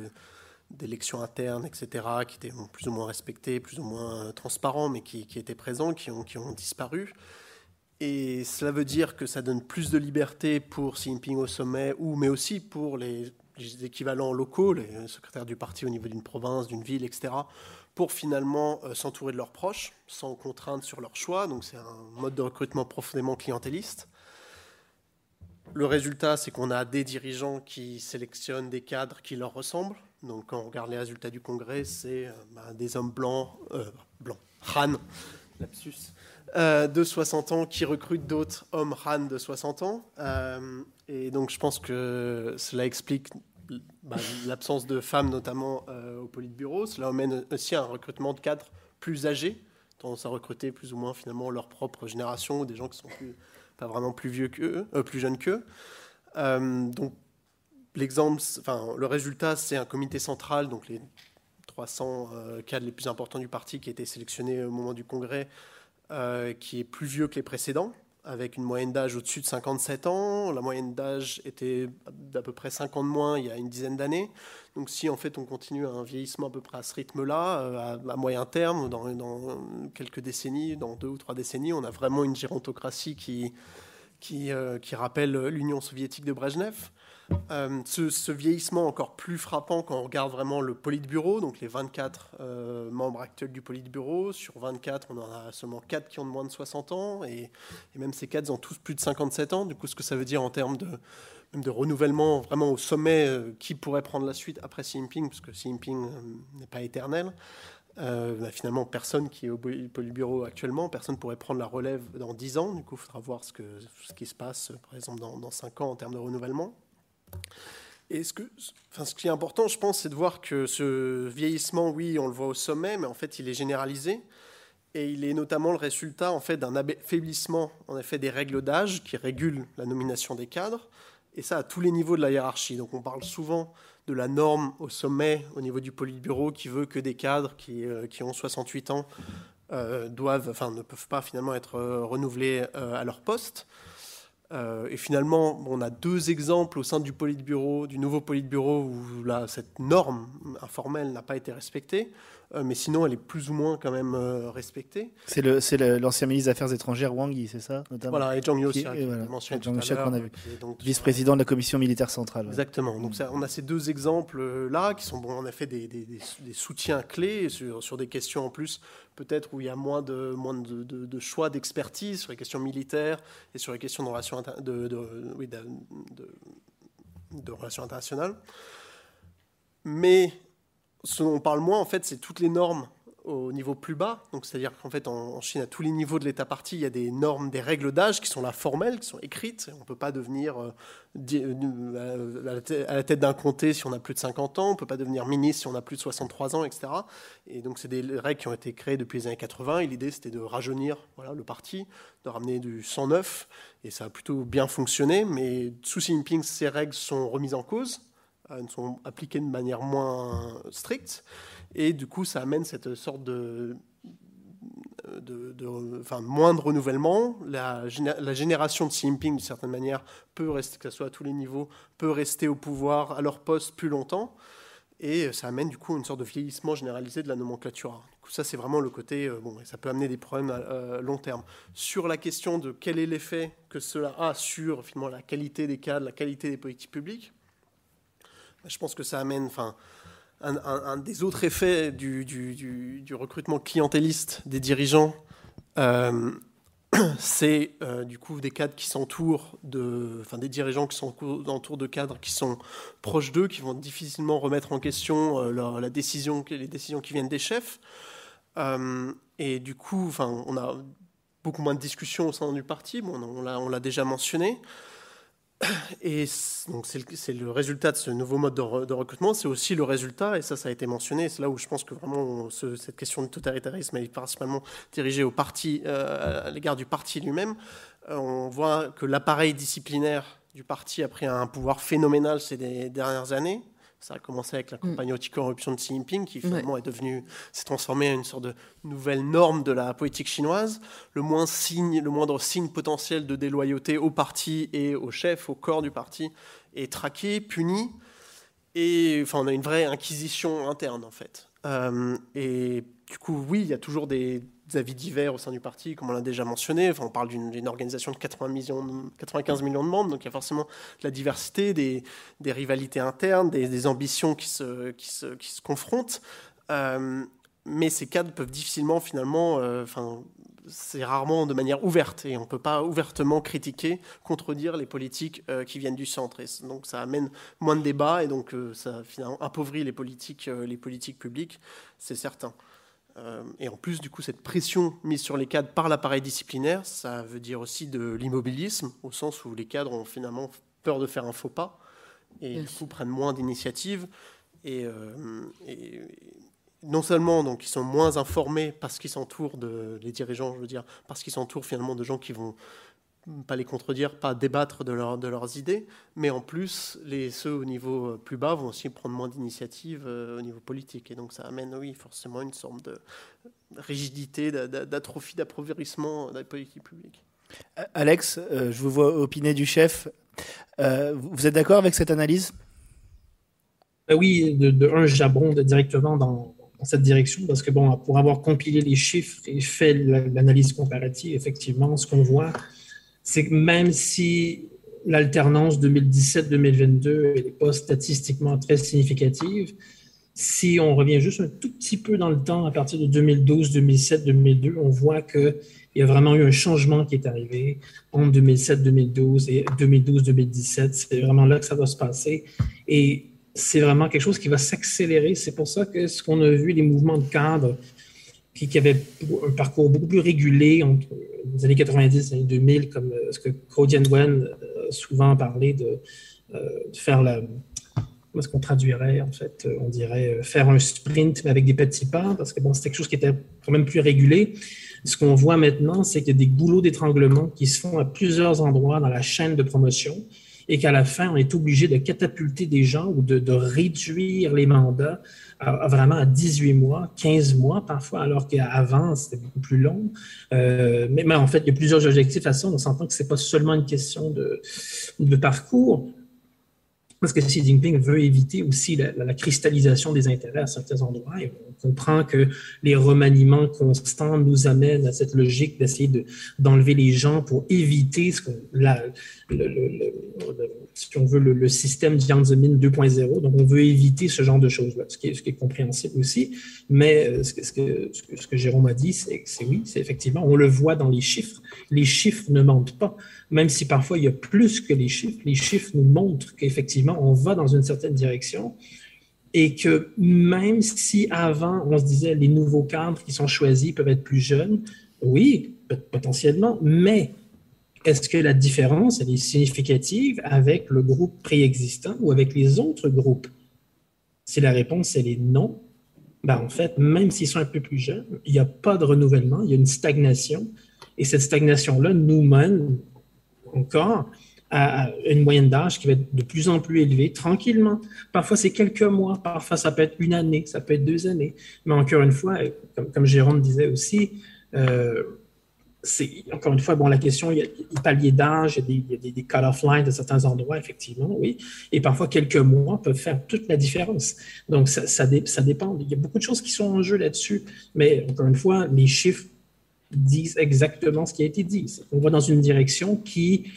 d'élections internes, etc., qui étaient plus ou moins respectés, plus ou moins transparents, mais qui, étaient présents, qui ont, disparu. Et cela veut dire que ça donne plus de liberté pour Xi Jinping au sommet, ou, mais aussi pour les, équivalents locaux, les secrétaires du parti au niveau d'une province, d'une ville, etc., pour finalement euh, s'entourer de leurs proches, sans contrainte sur leur choix. Donc c'est un mode de recrutement profondément clientéliste. Le résultat, c'est qu'on a des dirigeants qui sélectionnent des cadres qui leur ressemblent. Donc quand on regarde les résultats du Congrès, c'est euh, bah, des hommes blancs, euh, blancs, Han, lapsus, de 60 ans qui recrutent d'autres hommes Han de 60 ans. et donc je pense que cela explique bah, l'absence de femmes, notamment euh, au Politburo. Cela amène aussi à un recrutement de cadres plus âgés, tendance à recruter plus ou moins finalement leur propre génération ou des gens qui sont pas vraiment plus vieux euh, plus jeunes qu'eux. Euh, donc l'exemple, enfin le résultat, c'est un comité central, donc les 300 cadres les plus importants du parti qui a été sélectionné au moment du congrès, qui est plus vieux que les précédents avec une moyenne d'âge au-dessus de 57 ans. La moyenne d'âge était d'à peu près 5 ans de moins il y a une dizaine d'années. Donc si en fait on continue un vieillissement à peu près à ce rythme-là, euh, à, moyen terme, dans, quelques décennies, dans deux ou trois décennies, on a vraiment une gérontocratie qui, qui, euh, qui rappelle l'Union soviétique de Brezhnev. Euh, ce, vieillissement encore plus frappant quand on regarde vraiment le Politburo, donc les 24 euh, membres actuels du Politburo, sur 24, on en a seulement 4 qui ont moins de 60 ans, et, même ces 4 ont tous plus de 57 ans. Du coup, ce que ça veut dire en termes de, renouvellement vraiment au sommet, qui pourrait prendre la suite après Xi Jinping, parce que Xi Jinping n'est pas éternel. Euh, bah, finalement, personne qui est au Politburo actuellement, personne pourrait prendre la relève dans 10 ans. Du coup, il faudra voir ce, ce qui se passe, par exemple, dans, dans 5 ans en termes de renouvellement. Et ce, que, enfin, ce qui est important, je pense, c'est de voir que ce vieillissement, oui, on le voit au sommet, mais en fait, il est généralisé. Et il est notamment le résultat en fait, d'un affaiblissement en effet, des règles d'âge qui régulent la nomination des cadres, et ça à tous les niveaux de la hiérarchie. Donc on parle souvent de la norme au sommet, au niveau du Politburo, qui veut que des cadres qui, euh, qui ont 68 ans euh, doivent, enfin, ne peuvent pas finalement être euh, renouvelés à leur poste. Et finalement, on a deux exemples au sein du Politburo, du nouveau Politburo, où cette norme informelle n'a pas été respectée. Euh, mais sinon elle est plus ou moins quand même euh, respectée. C'est l'ancien ministre des Affaires étrangères Wang Yi, c'est ça notamment? Voilà, et Zhang Youxia, qu'on a vu, vice-président de la commission militaire centrale. Exactement. Donc ça, on a ces deux exemples-là qui sont bon, en effet des, des, des, soutiens clés sur, sur, des questions en plus peut-être où il y a moins de, moins de, de, choix d'expertise sur les questions militaires et sur les questions de relations, relations internationales. Mais ce dont on parle moins, en fait, c'est toutes les normes au niveau plus bas. Donc, c'est-à-dire qu'en fait, en, Chine, à tous les niveaux de l'État parti, il y a des normes, des règles d'âge qui sont là formelles, qui sont écrites. On ne peut pas devenir euh, euh, à la tête d'un comté si on a plus de 50 ans. On ne peut pas devenir ministre si on a plus de 63 ans, etc. Et donc, c'est des règles qui ont été créées depuis les années 80. Et l'idée, c'était de rajeunir voilà, le parti, de ramener du sang neuf. Et ça a plutôt bien fonctionné. Mais sous Xi Jinping, ces règles sont remises en cause sont appliquées de manière moins stricte. Et du coup, ça amène cette sorte de, moins de renouvellement. La, génération de Xi Jinping, d'une certaine manière, peut rester, que ce soit à tous les niveaux, peut rester au pouvoir, à leur poste plus longtemps. Et ça amène du coup une sorte de vieillissement généralisé de la nomenclature. Du coup, ça, c'est vraiment le côté. Euh, bon, ça peut amener des problèmes à, long terme. Sur la question de quel est l'effet que cela a sur finalement, la qualité des cadres, la qualité des politiques publiques, je pense que ça amène, enfin, un, des autres effets du, recrutement clientéliste des dirigeants, euh, c'est euh, du coup des cadres qui s'entourent de, enfin des dirigeants qui s'entourent de cadres qui sont proches d'eux, qui vont difficilement remettre en question euh, la décision, les décisions qui viennent des chefs. et du coup, enfin, on a beaucoup moins de discussions au sein du parti. Bon, on l'a déjà mentionné. Et donc c'est le, résultat de ce nouveau mode de, recrutement, c'est aussi le résultat, et ça ça a été mentionné, c'est là où je pense que vraiment cette question de totalitarisme est principalement dirigée au parti, euh, à l'égard du parti lui-même. Euh, on voit que l'appareil disciplinaire du parti a pris un pouvoir phénoménal ces dernières années, Ça a commencé avec la mm. campagne anti-corruption de Xi Jinping, qui finalement est devenu, s'est transformé en une sorte de nouvelle norme de la politique chinoise. Le, moins signe, le moindre signe potentiel de déloyauté au parti et au chef, au corps du parti, est traqué, puni. Et enfin, on a une vraie inquisition interne, en fait. Euh, et du coup, oui, il y a toujours des, avis divers au sein du parti, comme on l'a déjà mentionné. Enfin, on parle d'une organisation de 80 millions, 95 millions de membres, donc il y a forcément de la diversité, des, rivalités internes, des, ambitions qui se, qui se, qui se confrontent. Euh, mais ces cadres peuvent difficilement, finalement, euh, enfin, c'est rarement de manière ouverte et on ne peut pas ouvertement critiquer, contredire les politiques euh, qui viennent du centre. Et donc ça amène moins de débats et donc ça finalement appauvrit les politiques, les politiques publiques, c'est certain. Euh, et en plus, du coup, cette pression mise sur les cadres par l'appareil disciplinaire, ça veut dire aussi de l'immobilisme, au sens où les cadres ont finalement peur de faire un faux pas et du coup prennent moins d'initiatives. Et, euh, et, non seulement donc ils sont moins informés parce qu'ils s'entourent de les dirigeants, je veux dire, parce qu'ils s'entourent finalement de gens qui vont pas les contredire, pas débattre de, leur, de leurs idées, mais en plus, les, ceux au niveau euh, plus bas vont aussi prendre moins d'initiatives euh, au niveau politique. Et donc ça amène, oui, forcément une sorte de rigidité, d'atrophie, d'appauvrissement de la politique publique. Alex, euh, je vous vois opiner du chef. vous êtes d'accord avec cette analyse? Oui, de, de un, j'abonde directement dans, dans cette direction parce que, bon, pour avoir compilé les chiffres et fait l'analyse comparative, effectivement, ce qu'on voit, c'est que même si l'alternance 2017-2022 n'est pas statistiquement très significative, si on revient juste un tout petit peu dans le temps, à partir de 2012, 2007, 2002, on voit qu'il y a vraiment eu un changement qui est arrivé entre 2007-2012 et 2012-2017. C'est vraiment là que ça va se passer. Et c'est vraiment quelque chose qui va s'accélérer. C'est pour ça que ce qu'on a vu, les mouvements de cadre qui, qui avaient un parcours beaucoup plus régulé entre les années 90 et les années 2000, comme euh, ce que Cody Wen a souvent parlé de, euh, faire la. Comment est-ce qu'on traduirait En fait, euh, on dirait faire un sprint, mais avec des petits pas, parce que bon, c'était quelque chose qui était quand même plus régulé. Ce qu'on voit maintenant, c'est qu'il y a des goulots d'étranglement qui se font à plusieurs endroits dans la chaîne de promotion et qu'à la fin, on est obligé de catapulter des gens ou de, réduire les mandats à, vraiment à 18 mois, 15 mois parfois, alors qu'avant, c'était beaucoup plus long. Euh, mais, en fait, il y a plusieurs objectifs à ça. On s'entend que ce n'est pas seulement une question de parcours, parce que Xi Jinping veut éviter aussi la, cristallisation des intérêts à certains endroits. On comprend que les remaniements constants nous amènent à cette logique d'essayer de, d'enlever les gens pour éviter ce la, le, le, si on veut, le, système Zemin 2.0. Donc, on veut éviter ce genre de choses-là, ce qui est, compréhensible aussi. Mais euh, ce que, Jérôme a dit, c'est que oui, c'est effectivement, on le voit dans les chiffres. Les chiffres ne mentent pas même si parfois il y a plus que les chiffres, les chiffres nous montrent qu'effectivement, on va dans une certaine direction et que même si avant, on se disait les nouveaux cadres qui sont choisis peuvent être plus jeunes, oui, potentiellement, mais est-ce que la différence elle est significative avec le groupe préexistant ou avec les autres groupes? Si la réponse elle est non, ben en fait, même s'ils sont un peu plus jeunes, il n'y a pas de renouvellement, il y a une stagnation. Et cette stagnation-là nous mène encore à une moyenne d'âge qui va être de plus en plus élevée, tranquillement. Parfois, c'est quelques mois, parfois, ça peut être une année, ça peut être deux années. Mais encore une fois, comme, Jérôme disait aussi, euh, c'est encore une fois, bon, la question, il y a des paliers d'âge, il y a des, des, cut-off lines à certains endroits, effectivement, oui. Et parfois, quelques mois peuvent faire toute la différence. Donc, ça, ça, ça dépend. Il y a beaucoup de choses qui sont en jeu là-dessus. Mais encore une fois, les chiffres disent exactement ce qui a été dit. On va dans une direction qui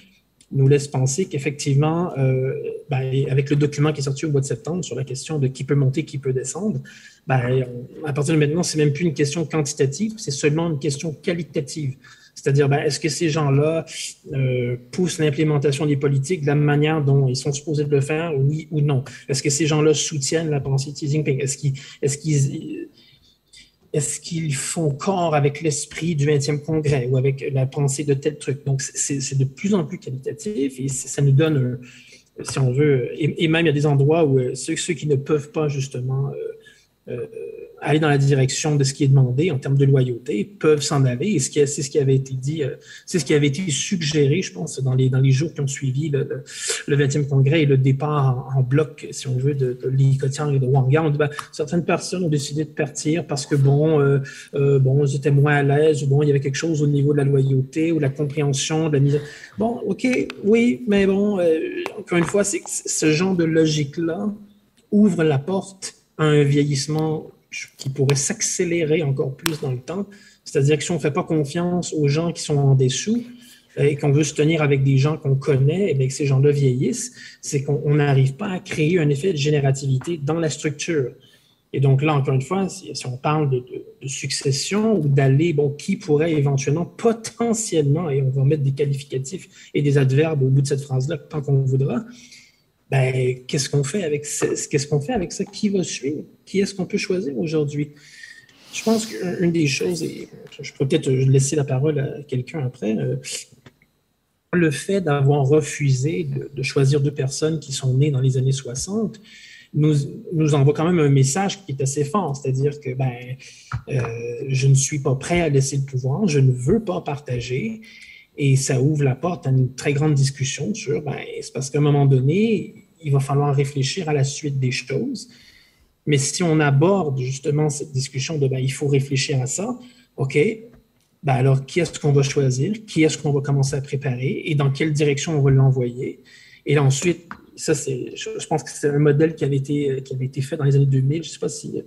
nous laisse penser qu'effectivement, euh, ben, avec le document qui est sorti au mois de septembre sur la question de qui peut monter, qui peut descendre, ben, à partir de maintenant, c'est même plus une question quantitative, c'est seulement une question qualitative. C'est-à-dire, ben, est-ce que ces gens-là euh, poussent l'implémentation des politiques de la manière dont ils sont supposés de le faire, oui ou non? Est-ce que ces gens-là soutiennent la pensée de Xi? Est-ce qu'ils font corps avec l'esprit du 20e congrès ou avec la pensée de tel truc? Donc, c'est de plus en plus qualitatif et ça nous donne, si on veut, et, même il y a des endroits où euh, ceux, qui ne peuvent pas justement euh, euh, aller dans la direction de ce qui est demandé en termes de loyauté peuvent s'en aller. C'est ce qui avait été dit, euh, c'est ce qui avait été suggéré, je pense, dans les, dans les jours qui ont suivi le, le, 20e congrès et le départ en, bloc, si on veut, de, de Li Keqiang et de Wang. Ben, certaines personnes ont décidé de partir parce que, bon, euh, euh, bon, ils étaient moins à l'aise ou bon, il y avait quelque chose au niveau de la loyauté ou de la compréhension de la mise. Bon, OK, oui, mais bon, encore une fois, c'est ce genre de logique-là ouvre la porte à un vieillissement qui pourrait s'accélérer encore plus dans le temps. C'est-à-dire que si on ne fait pas confiance aux gens qui sont en dessous euh, et qu'on veut se tenir avec des gens qu'on connaît et que ces gens-là vieillissent, c'est qu'on n'arrive pas à créer un effet de générativité dans la structure. Et donc là, encore une fois, si, on parle de, succession ou d'aller, bon, qui pourrait éventuellement, potentiellement, et on va mettre des qualificatifs et des adverbes au bout de cette phrase-là tant qu'on voudra, ben, qu'est-ce qu'on fait avec qu'est-ce qu'on fait avec ça? Qui va suivre? Qui est-ce qu'on peut choisir aujourd'hui? Je pense qu'une des choses, et je peux peut-être laisser la parole à quelqu'un après, euh, le fait d'avoir refusé de, choisir deux personnes qui sont nées dans les années 60 nous, nous envoie quand même un message qui est assez fort, c'est-à-dire que ben, euh, je ne suis pas prêt à laisser le pouvoir, je ne veux pas partager, et ça ouvre la porte à une très grande discussion sur, ben, c'est parce qu'à un moment donné, il va falloir réfléchir à la suite des choses. Mais si on aborde justement cette discussion de ben, il faut réfléchir à ça, OK, ben alors qui est-ce qu'on va choisir, qui est-ce qu'on va commencer à préparer? Et dans quelle direction on va l'envoyer? Et ensuite, ça, c'est, je pense que c'est un modèle qui avait été, qui avait été fait dans les années 2000. Je ne sais pas si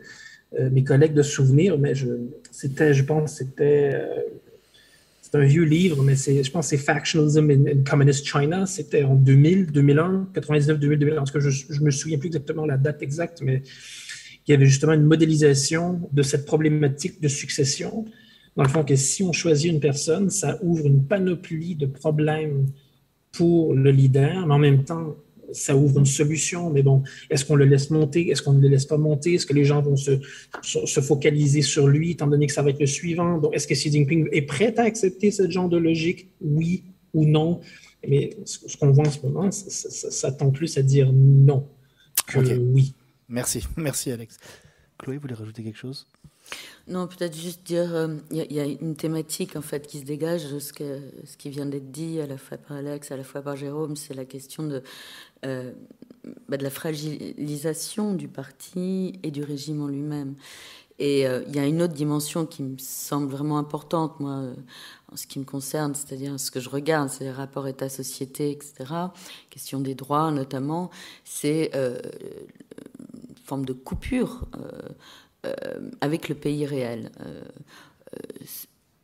euh, mes collègues de souvenir, mais c'était, je pense, c'était. Euh, un vieux livre, mais c'est, je pense que c'est Factionalism in, Communist China. C'était en 2000, 2001, 99, 2000, 2001. En tout cas, je ne me souviens plus exactement la date exacte, mais il y avait justement une modélisation de cette problématique de succession. Dans le fond, que si on choisit une personne, ça ouvre une panoplie de problèmes pour le leader, mais en même temps, ça ouvre une solution, mais bon, est-ce qu'on le laisse monter? Est-ce qu'on ne le laisse pas monter? Est-ce que les gens vont se, se, focaliser sur lui, étant donné que ça va être le suivant? Donc, est-ce que Xi Jinping est prêt à accepter ce genre de logique? Oui ou non? Mais ce qu'on voit en ce moment, ça, tend plus à dire non que oui. Merci, merci Alex. Chloé, vous voulez rajouter quelque chose? Non, peut-être juste dire, il euh, y, a une thématique en fait qui se dégage de ce, que, ce qui vient d'être dit à la fois par Alex, à la fois par Jérôme, c'est la question de, euh, bah, de la fragilisation du parti et du régime en lui-même. Et euh, il y a une autre dimension qui me semble vraiment importante, moi, en ce qui me concerne, c'est-à-dire ce que je regarde, c'est les rapports État-société, etc., question des droits notamment, c'est une forme de coupure euh, avec le pays réel.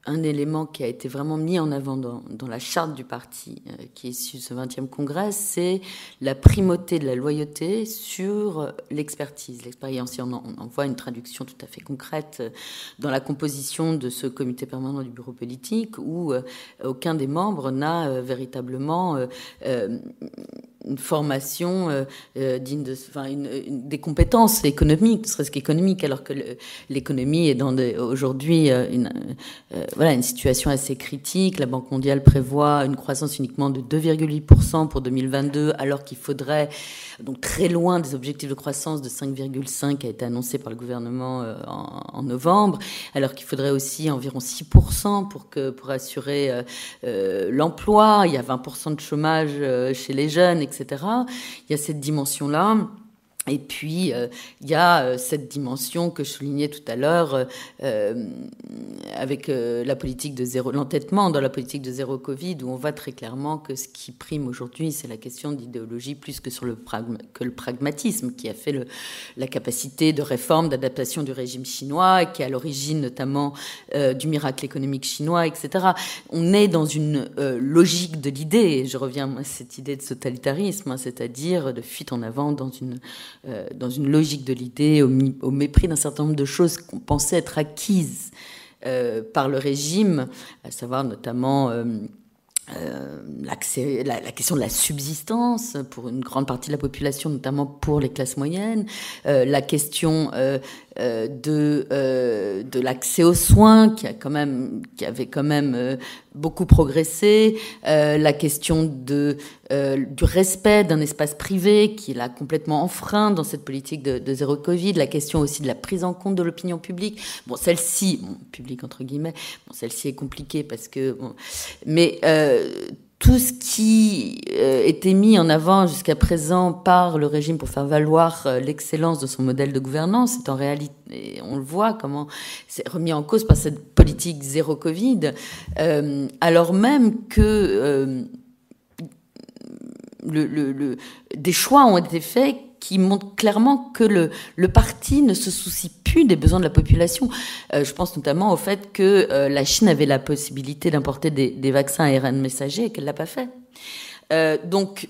Euh, euh, un élément qui a été vraiment mis en avant dans, la charte du parti qui est issu de ce 20e congrès, c'est la primauté de la loyauté sur l'expertise, l'expérience. on, en voit une traduction tout à fait concrète dans la composition de ce comité permanent du bureau politique où aucun des membres n'a véritablement une formation euh, euh, digne de, des compétences économiques, ne serait-ce qu'économiques, alors que l'économie est dans aujourd'hui euh, une, une situation assez critique. La Banque mondiale prévoit une croissance uniquement de 2,8% pour 2022, alors qu'il faudrait, donc très loin des objectifs de croissance de 5,5 qui a été annoncé par le gouvernement en, en, novembre, alors qu'il faudrait aussi environ 6% pour, que, pour assurer l'emploi. Il y a 20% de chômage chez les jeunes, etc. Il y a cette dimension-là. Et puis, euh, il y a euh, cette dimension que je soulignais tout à l'heure euh, avec la politique de zéro, l'entêtement dans la politique de zéro Covid, où on voit très clairement que ce qui prime aujourd'hui, c'est la question d'idéologie plus que sur le que le pragmatisme, qui a fait le, la capacité de réforme, d'adaptation du régime chinois, qui est à l'origine notamment du miracle économique chinois, etc. On est dans une logique de l'idée, je reviens à cette idée de totalitarisme, hein, c'est-à-dire de fuite en avant dans une euh, dans une logique de l'idée, au, mépris d'un certain nombre de choses qu'on pensait être acquises euh, par le régime, à savoir notamment euh, la, la, question de la subsistance pour une grande partie de la population, notamment pour les classes moyennes, la question de, de l'accès aux soins qui, a quand même, qui avait quand même beaucoup progressé. Euh, la question de, euh, du respect d'un espace privé qui l'a complètement enfreint dans cette politique de, zéro Covid. La question aussi de la prise en compte de l'opinion publique. Bon, celle-ci, public entre guillemets, bon, celle-ci est compliquée parce que, mais euh, tout ce qui euh, était mis en avant jusqu'à présent par le régime pour faire valoir euh, l'excellence de son modèle de gouvernance, c'est en réalité, on le voit comment c'est remis en cause par cette politique zéro Covid, euh, alors même que euh, le, des choix ont été faits qui montre clairement que le, le parti ne se soucie plus des besoins de la population. Euh, je pense notamment au fait que euh, la Chine avait la possibilité d'importer des, vaccins ARN messagers et qu'elle l'a pas fait. Euh, donc,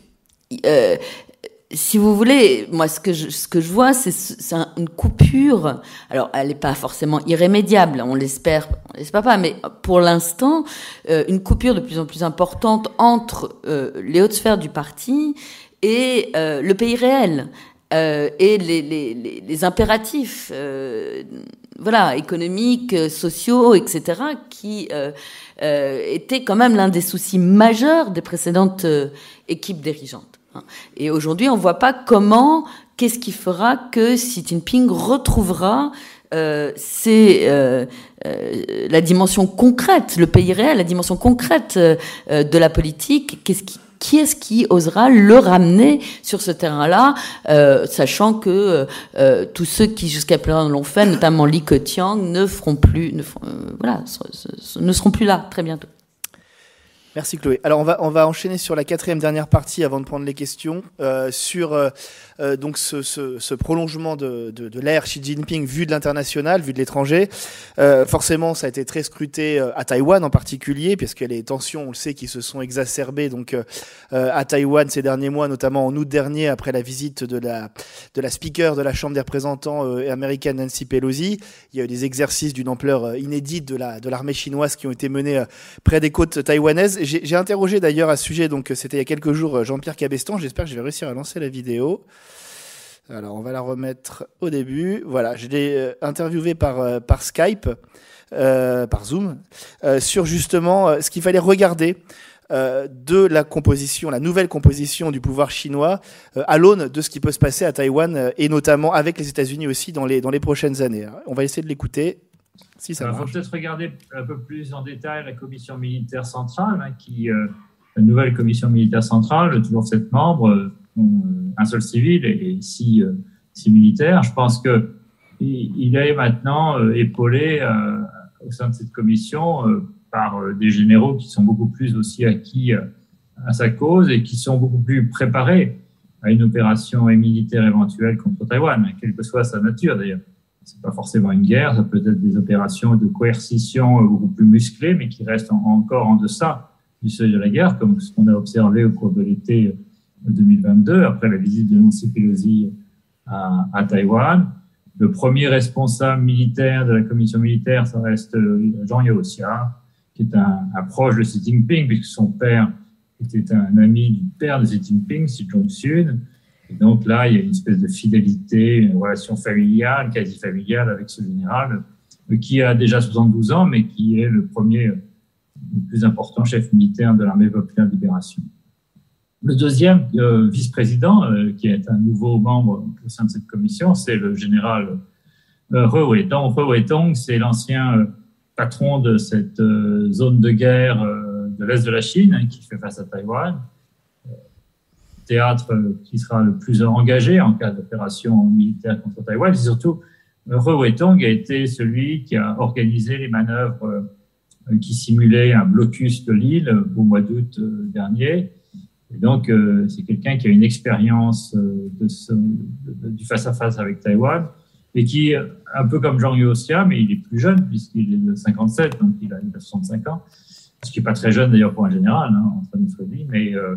si vous voulez, moi, ce que je, ce que je vois, c'est une coupure. Alors, elle n'est pas forcément irrémédiable, on l'espère, on l'espère pas, mais pour l'instant, une coupure de plus en plus importante entre les hautes sphères du parti et euh, le pays réel euh, et les, les, les impératifs, euh, voilà, économiques, sociaux, etc., qui euh, euh, étaient quand même l'un des soucis majeurs des précédentes euh, équipes dirigeantes. Et aujourd'hui, on ne voit pas comment, qu'est-ce qui fera que Xi Jinping retrouvera euh, c'est euh, euh, la dimension concrète, le pays réel, la dimension concrète de la politique. Qu'est-ce qui qui est-ce qui osera le ramener sur ce terrain-là, euh, sachant que euh, tous ceux qui jusqu'à présent l'ont fait, notamment Li Keqiang, ne euh, seront plus là très bientôt. Merci Chloé. Alors on va on va enchaîner sur la quatrième dernière partie avant de prendre les questions euh, sur euh, donc ce, prolongement de, l'ère Xi Jinping vu de l'international, vu de l'étranger. Euh, forcément, ça a été très scruté euh, à Taïwan en particulier, puisque les tensions, on le sait, qui se sont exacerbées donc à Taïwan ces derniers mois, notamment en août dernier après la visite de la de speaker de la Chambre des représentants américaine Nancy Pelosi. Il y a eu des exercices d'une ampleur inédite de l'armée chinoise qui ont été menés près des côtes taïwanaises. J'ai interrogé d'ailleurs à ce sujet, donc c'était il y a quelques jours, Jean-Pierre Cabestan. J'espère que je vais réussir à lancer la vidéo. Alors, on va la remettre au début. Voilà, je l'ai euh, interviewé par, euh, par Skype, euh, par Zoom, euh, sur justement ce qu'il fallait regarder de la composition, la nouvelle composition du pouvoir chinois à l'aune de ce qui peut se passer à Taïwan et notamment avec les États-Unis aussi dans les, dans les prochaines années. On va essayer de l'écouter. Si ça Il faut peut-être regarder un peu plus en détail la commission militaire centrale, hein, qui, la nouvelle commission militaire centrale, toujours sept membres, un seul civil et six, six militaires. Je pense que il est maintenant épaulé au sein de cette commission par des généraux qui sont beaucoup plus aussi acquis à sa cause et qui sont beaucoup plus préparés à une opération militaire éventuelle contre Taïwan, quelle que soit sa nature d'ailleurs c'est pas forcément une guerre, ça peut être des opérations de coercition beaucoup plus musclées, mais qui restent en, encore en deçà du seuil de la guerre, comme ce qu'on a observé au cours de l'été 2022, après la visite de Nancy Pelosi à, Taïwan. Le premier responsable militaire de la commission militaire, ça reste Jean Yaoxia, qui est un, proche de Xi Jinping, puisque son père était un ami du père de Xi Jinping, Xi Jong-un. Et donc là, il y a une espèce de fidélité, une relation familiale, quasi familiale avec ce général, qui a déjà 72 ans, mais qui est le premier, le plus important chef militaire de l'armée populaire de libération. Le deuxième euh, vice-président, euh, qui est un nouveau membre au sein de cette commission, c'est le général euh, Weitong, c'est l'ancien euh, patron de cette zone de guerre de l'Est de la Chine hein, qui fait face à Taïwan théâtre qui sera le plus engagé en cas d'opération militaire contre Taïwan. Et surtout, He Weitong a été celui qui a organisé les manœuvres qui simulaient un blocus de l'île au mois d'août dernier. Et donc, c'est quelqu'un qui a une expérience de, du face-à-face -face avec Taïwan et qui, un peu comme Jean Yosia, mais il est plus jeune puisqu'il est de 57, donc il a, il a 65 ans, ce qui n'est pas très jeune d'ailleurs pour un général, hein, nous dit, mais euh,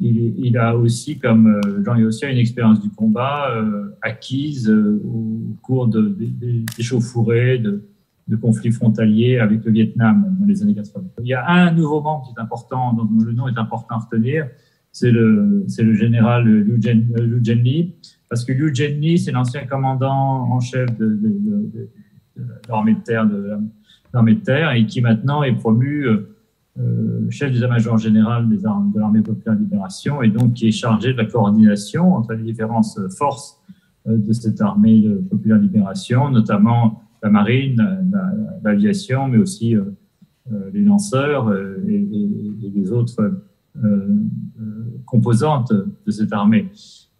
il, il, a aussi, comme euh, Jean Yosia, une expérience du combat euh, acquise euh, au cours de, de, de, de, conflits frontaliers avec le Vietnam dans les années 80. Il y a un nouveau membre qui est important, dont le nom est important à retenir, c'est le, général Liu, Jen, Liu Jianli, parce que Liu Jianli, c'est l'ancien commandant en chef de, de, l'armée de terre, de l'armée de terre, et qui maintenant est promu chef d'état-major général des armes, de l'armée populaire de libération et donc qui est chargé de la coordination entre les différentes forces de cette armée de populaire libération, notamment la marine, l'aviation, mais aussi les lanceurs et, et les autres composantes de cette armée.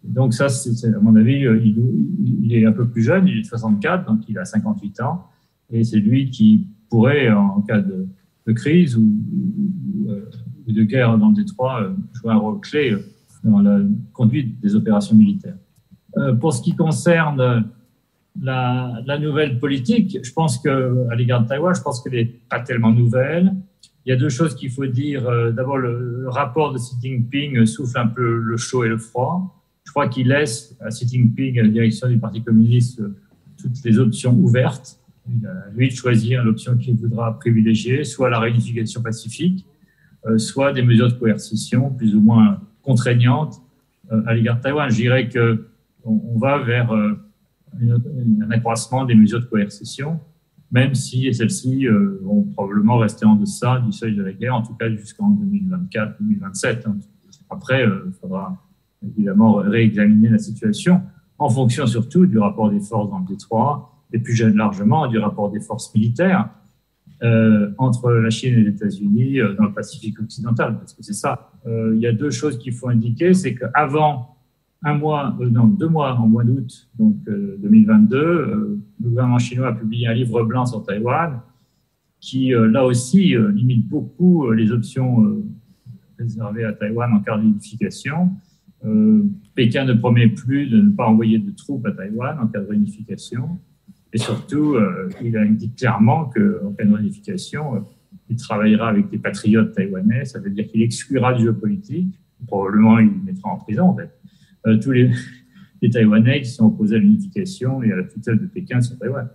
Donc ça, c'est, à mon avis, euh, il, est un peu plus jeune, il est de 64, donc il a 58 ans, et c'est lui qui pourrait, en cas de, crise ou, euh, de guerre dans le détroit, euh, jouer un rôle clé dans la conduite des opérations militaires. pour ce qui concerne la, la, nouvelle politique, je pense que à l'égard de Taïwan, je pense qu'elle n'est pas tellement nouvelle. Il y a deux choses qu'il faut dire. D'abord, le, rapport de Xi Jinping souffle un peu le chaud et le froid. Je crois qu'il laisse à Xi Jinping, à la direction du Parti communiste, toutes les options ouvertes. Il a lui de choisir l'option qu'il voudra privilégier, soit la réunification pacifique, euh, soit des mesures de coercition plus ou moins contraignantes euh, à l'égard de Taïwan. Je dirais qu'on on va vers euh, un accroissement des mesures de coercition, même si celles-ci vont probablement rester en deçà du seuil de la guerre, en tout cas jusqu'en 2024-2027. Après, il faudra évidemment réexaminer la situation en fonction surtout du rapport des forces dans le détroit et plus largement du rapport des forces militaires euh, entre la Chine et les États-Unis euh, dans le Pacifique occidental, parce que c'est ça. Euh, il y a deux choses qu'il faut indiquer, c'est qu'avant un mois, euh, non, deux mois, en mois d'août donc 2022, le gouvernement chinois a publié un livre blanc sur Taïwan qui, là aussi, limite beaucoup les options réservées à Taïwan en cas d'unification euh, Pékin ne promet plus de ne pas envoyer de troupes à Taïwan en cas de réunification. Et surtout, euh, il dit clairement qu'en cas de réunification, euh, il travaillera avec des patriotes taïwanais. Ça veut dire qu'il exclura du jeu politique. Probablement, il mettra en prison, en fait, tous les, les Taïwanais qui sont opposés à l'unification et à la tutelle de Pékin sur Taïwan.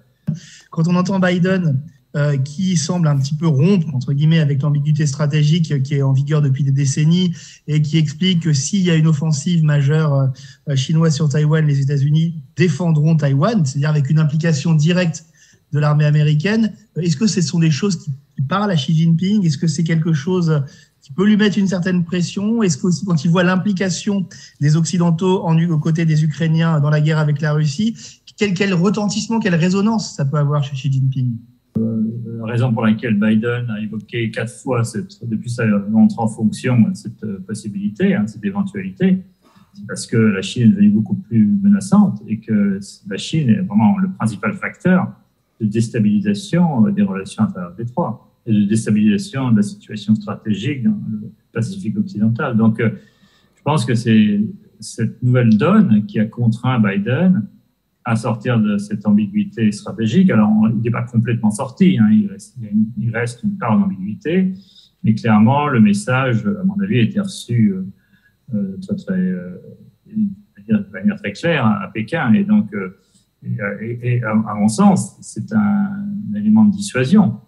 Quand on entend Biden euh, qui semble un petit peu rompre, entre guillemets, avec l'ambiguïté stratégique qui est en vigueur depuis des décennies et qui explique que s'il y a une offensive majeure euh, chinoise sur Taïwan, les États-Unis défendront Taïwan, c'est-à-dire avec une implication directe de l'armée américaine. Euh, est-ce que ce sont des choses qui, parlent à Xi Jinping? Est-ce que c'est quelque chose qui peut lui mettre une certaine pression. Est-ce qu'aussi, quand il voit l'implication des Occidentaux en, aux côtés des Ukrainiens dans la guerre avec la Russie, quel, quel retentissement, quelle résonance ça peut avoir chez Xi Jinping? La raison pour laquelle Biden a évoqué quatre fois depuis sa entrée en fonction cette possibilité, hein, cette éventualité, c'est parce que la Chine est devenue beaucoup plus menaçante et que la Chine est vraiment le principal facteur de déstabilisation des relations à Détroit et de déstabilisation de la situation stratégique dans le Pacifique occidental. Donc, euh, je pense que c'est cette nouvelle donne qui a contraint Biden à sortir de cette ambiguïté stratégique. Alors, il n'est pas complètement sorti, hein. il, reste, une part d'ambiguïté, mais clairement, le message, à mon avis, a été reçu euh, euh très, très, euh, de manière très claire à Pékin. Et donc, à, mon sens, c'est un, élément de dissuasion.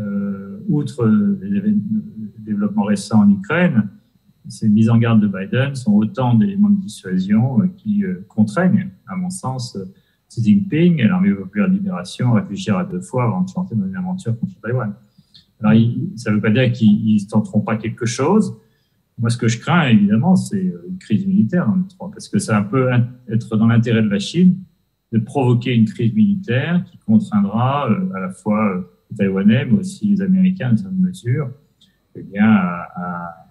Euh, outre les, développements récents en Ukraine, ces mises en garde de Biden sont autant d'éléments de dissuasion euh, qui euh, contraignent, à mon sens, Xi Jinping et l'armée populaire de libération à réfléchir à deux fois avant de chanter dans une aventure contre Taïwan. Alors, ça ne veut pas dire qu'ils ne tenteront pas quelque chose. Moi, ce que je crains, évidemment, c'est une crise militaire parce que ça peut être dans l'intérêt de la Chine de provoquer une crise militaire qui contraindra à la fois Taïwanais, mais aussi les Américains, dans une mesure, eh bien, à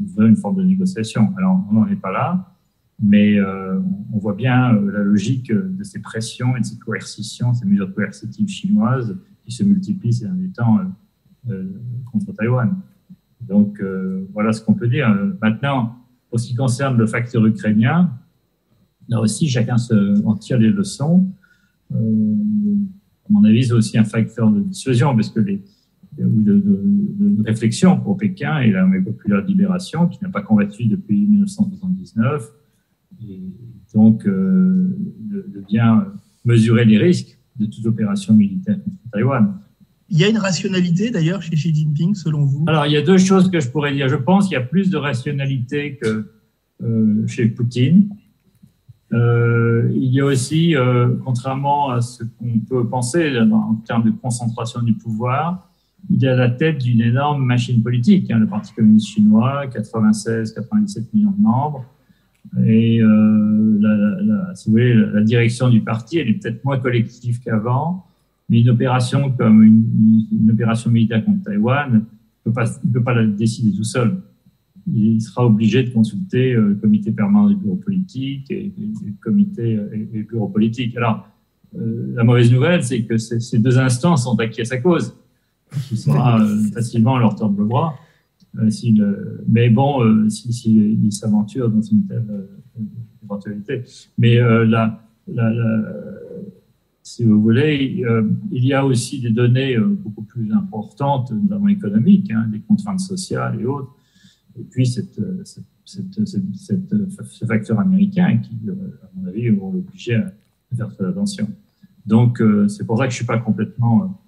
veut une forme de négociation. Alors, on n'en est pas là, mais euh, on voit bien euh, la logique de ces pressions et de ces coercitions, ces mesures coercitives chinoises qui se multiplient ces derniers temps euh, contre Taïwan. Donc, voilà ce qu'on peut dire. Maintenant, pour ce qui concerne le facteur ukrainien, là aussi, chacun se, en tire les leçons. À mon avis, c'est aussi un facteur de dissuasion, parce que les, ou de, de, de, réflexion pour Pékin et l'armée populaire de libération qui n'a pas combattu depuis 1979 et donc euh, de, bien mesurer les risques de toute opération militaire contre Taïwan. Il y a une rationalité d'ailleurs chez Xi Jinping selon vous? Alors il y a deux choses que je pourrais dire. Je pense qu'il y a plus de rationalité que euh, chez Poutine. Euh, il y a aussi, euh, contrairement à ce qu'on peut penser en termes de concentration du pouvoir, il est à la tête d'une énorme machine politique. Hein, le Parti communiste chinois, 96-97 millions de membres. Et euh, la, si vous voulez, la direction du parti, elle est peut-être moins collective qu'avant, mais une opération comme une, opération militaire contre Taïwan, ne peut, pas la décider tout seul. Il sera obligé de consulter euh, le comité permanent du bureau politique et, le comité et, le bureau politique. Alors, euh, la mauvaise nouvelle, c'est que ces deux instances sont acquis à sa cause qui sera euh, facilement leur tordre le bras. Euh, mais bon, euh, s'il si, s'aventure dans une telle éventualité. Mais là, si vous voulez, il y a aussi des données beaucoup plus importantes, notamment économiques, hein, des contraintes sociales et autres. Et puis, cette, cette, ce facteur américain qui, à mon avis, vont l'obliger à faire très attention. Donc, c'est pour ça que je ne suis pas complètement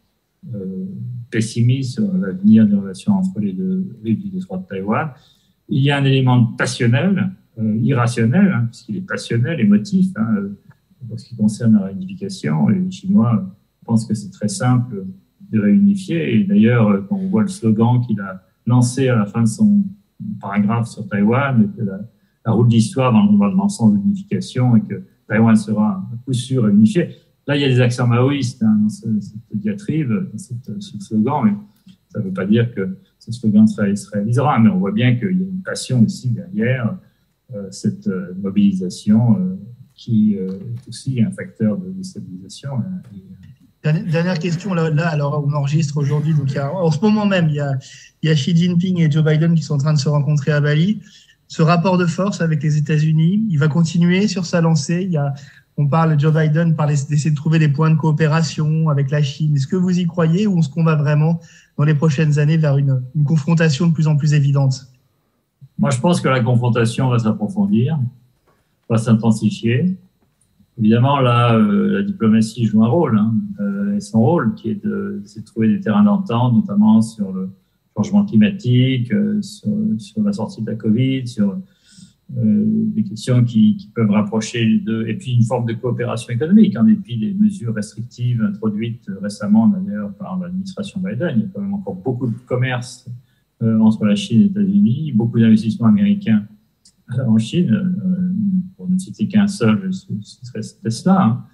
pessimiste sur l'avenir des relations entre les deux les du détroit de Taïwan. Il y a un élément passionnel, euh, irrationnel, hein, puisqu'il est passionnel, émotif, hein, euh, pour ce qui concerne la réunification. Les Chinois pensent que c'est très simple de réunifier. Et d'ailleurs, quand on voit le slogan qu'il a lancé à la fin de son paragraphe sur Taïwan, que la, la route d'histoire dans, dans le sens de l'unification et que Taïwan sera à coup sûr réunifié, Là, il y a des accents maoïstes hein, dans cette diatribe, dans ce slogan, mais ça ne veut pas dire que ce slogan se réalisera, mais on voit bien qu'il y a une passion aussi derrière euh, cette euh, mobilisation euh, qui est aussi un facteur de déstabilisation. Hein, dernière question, là, alors on enregistre aujourd'hui, donc en ce moment même, il y, a, il y a Xi Jinping et Joe Biden qui sont en train de se rencontrer à Bali. Ce rapport de force avec les États-Unis, il va continuer sur sa lancée. Il y a on parle, Joe Biden parle d'essayer de trouver des points de coopération avec la Chine. Est-ce que vous y croyez ou est-ce qu'on va vraiment, dans les prochaines années, vers une, confrontation de plus en plus évidente? Moi, je pense que la confrontation va s'approfondir, va s'intensifier. Évidemment, là, euh, la diplomatie joue un rôle, hein, euh, et son rôle qui est de, de, trouver des terrains d'entente, notamment sur le changement climatique, euh, sur, la sortie de la Covid, sur euh, des questions qui, peuvent rapprocher les deux, et puis une forme de coopération économique, en dépit des mesures restrictives introduites récemment d'ailleurs par l'administration Biden. Il y a quand même encore beaucoup de commerce euh, entre la Chine et les États-Unis, beaucoup d'investissements américains en Chine, pour ne citer qu'un seul, ce serait Tesla. Hein.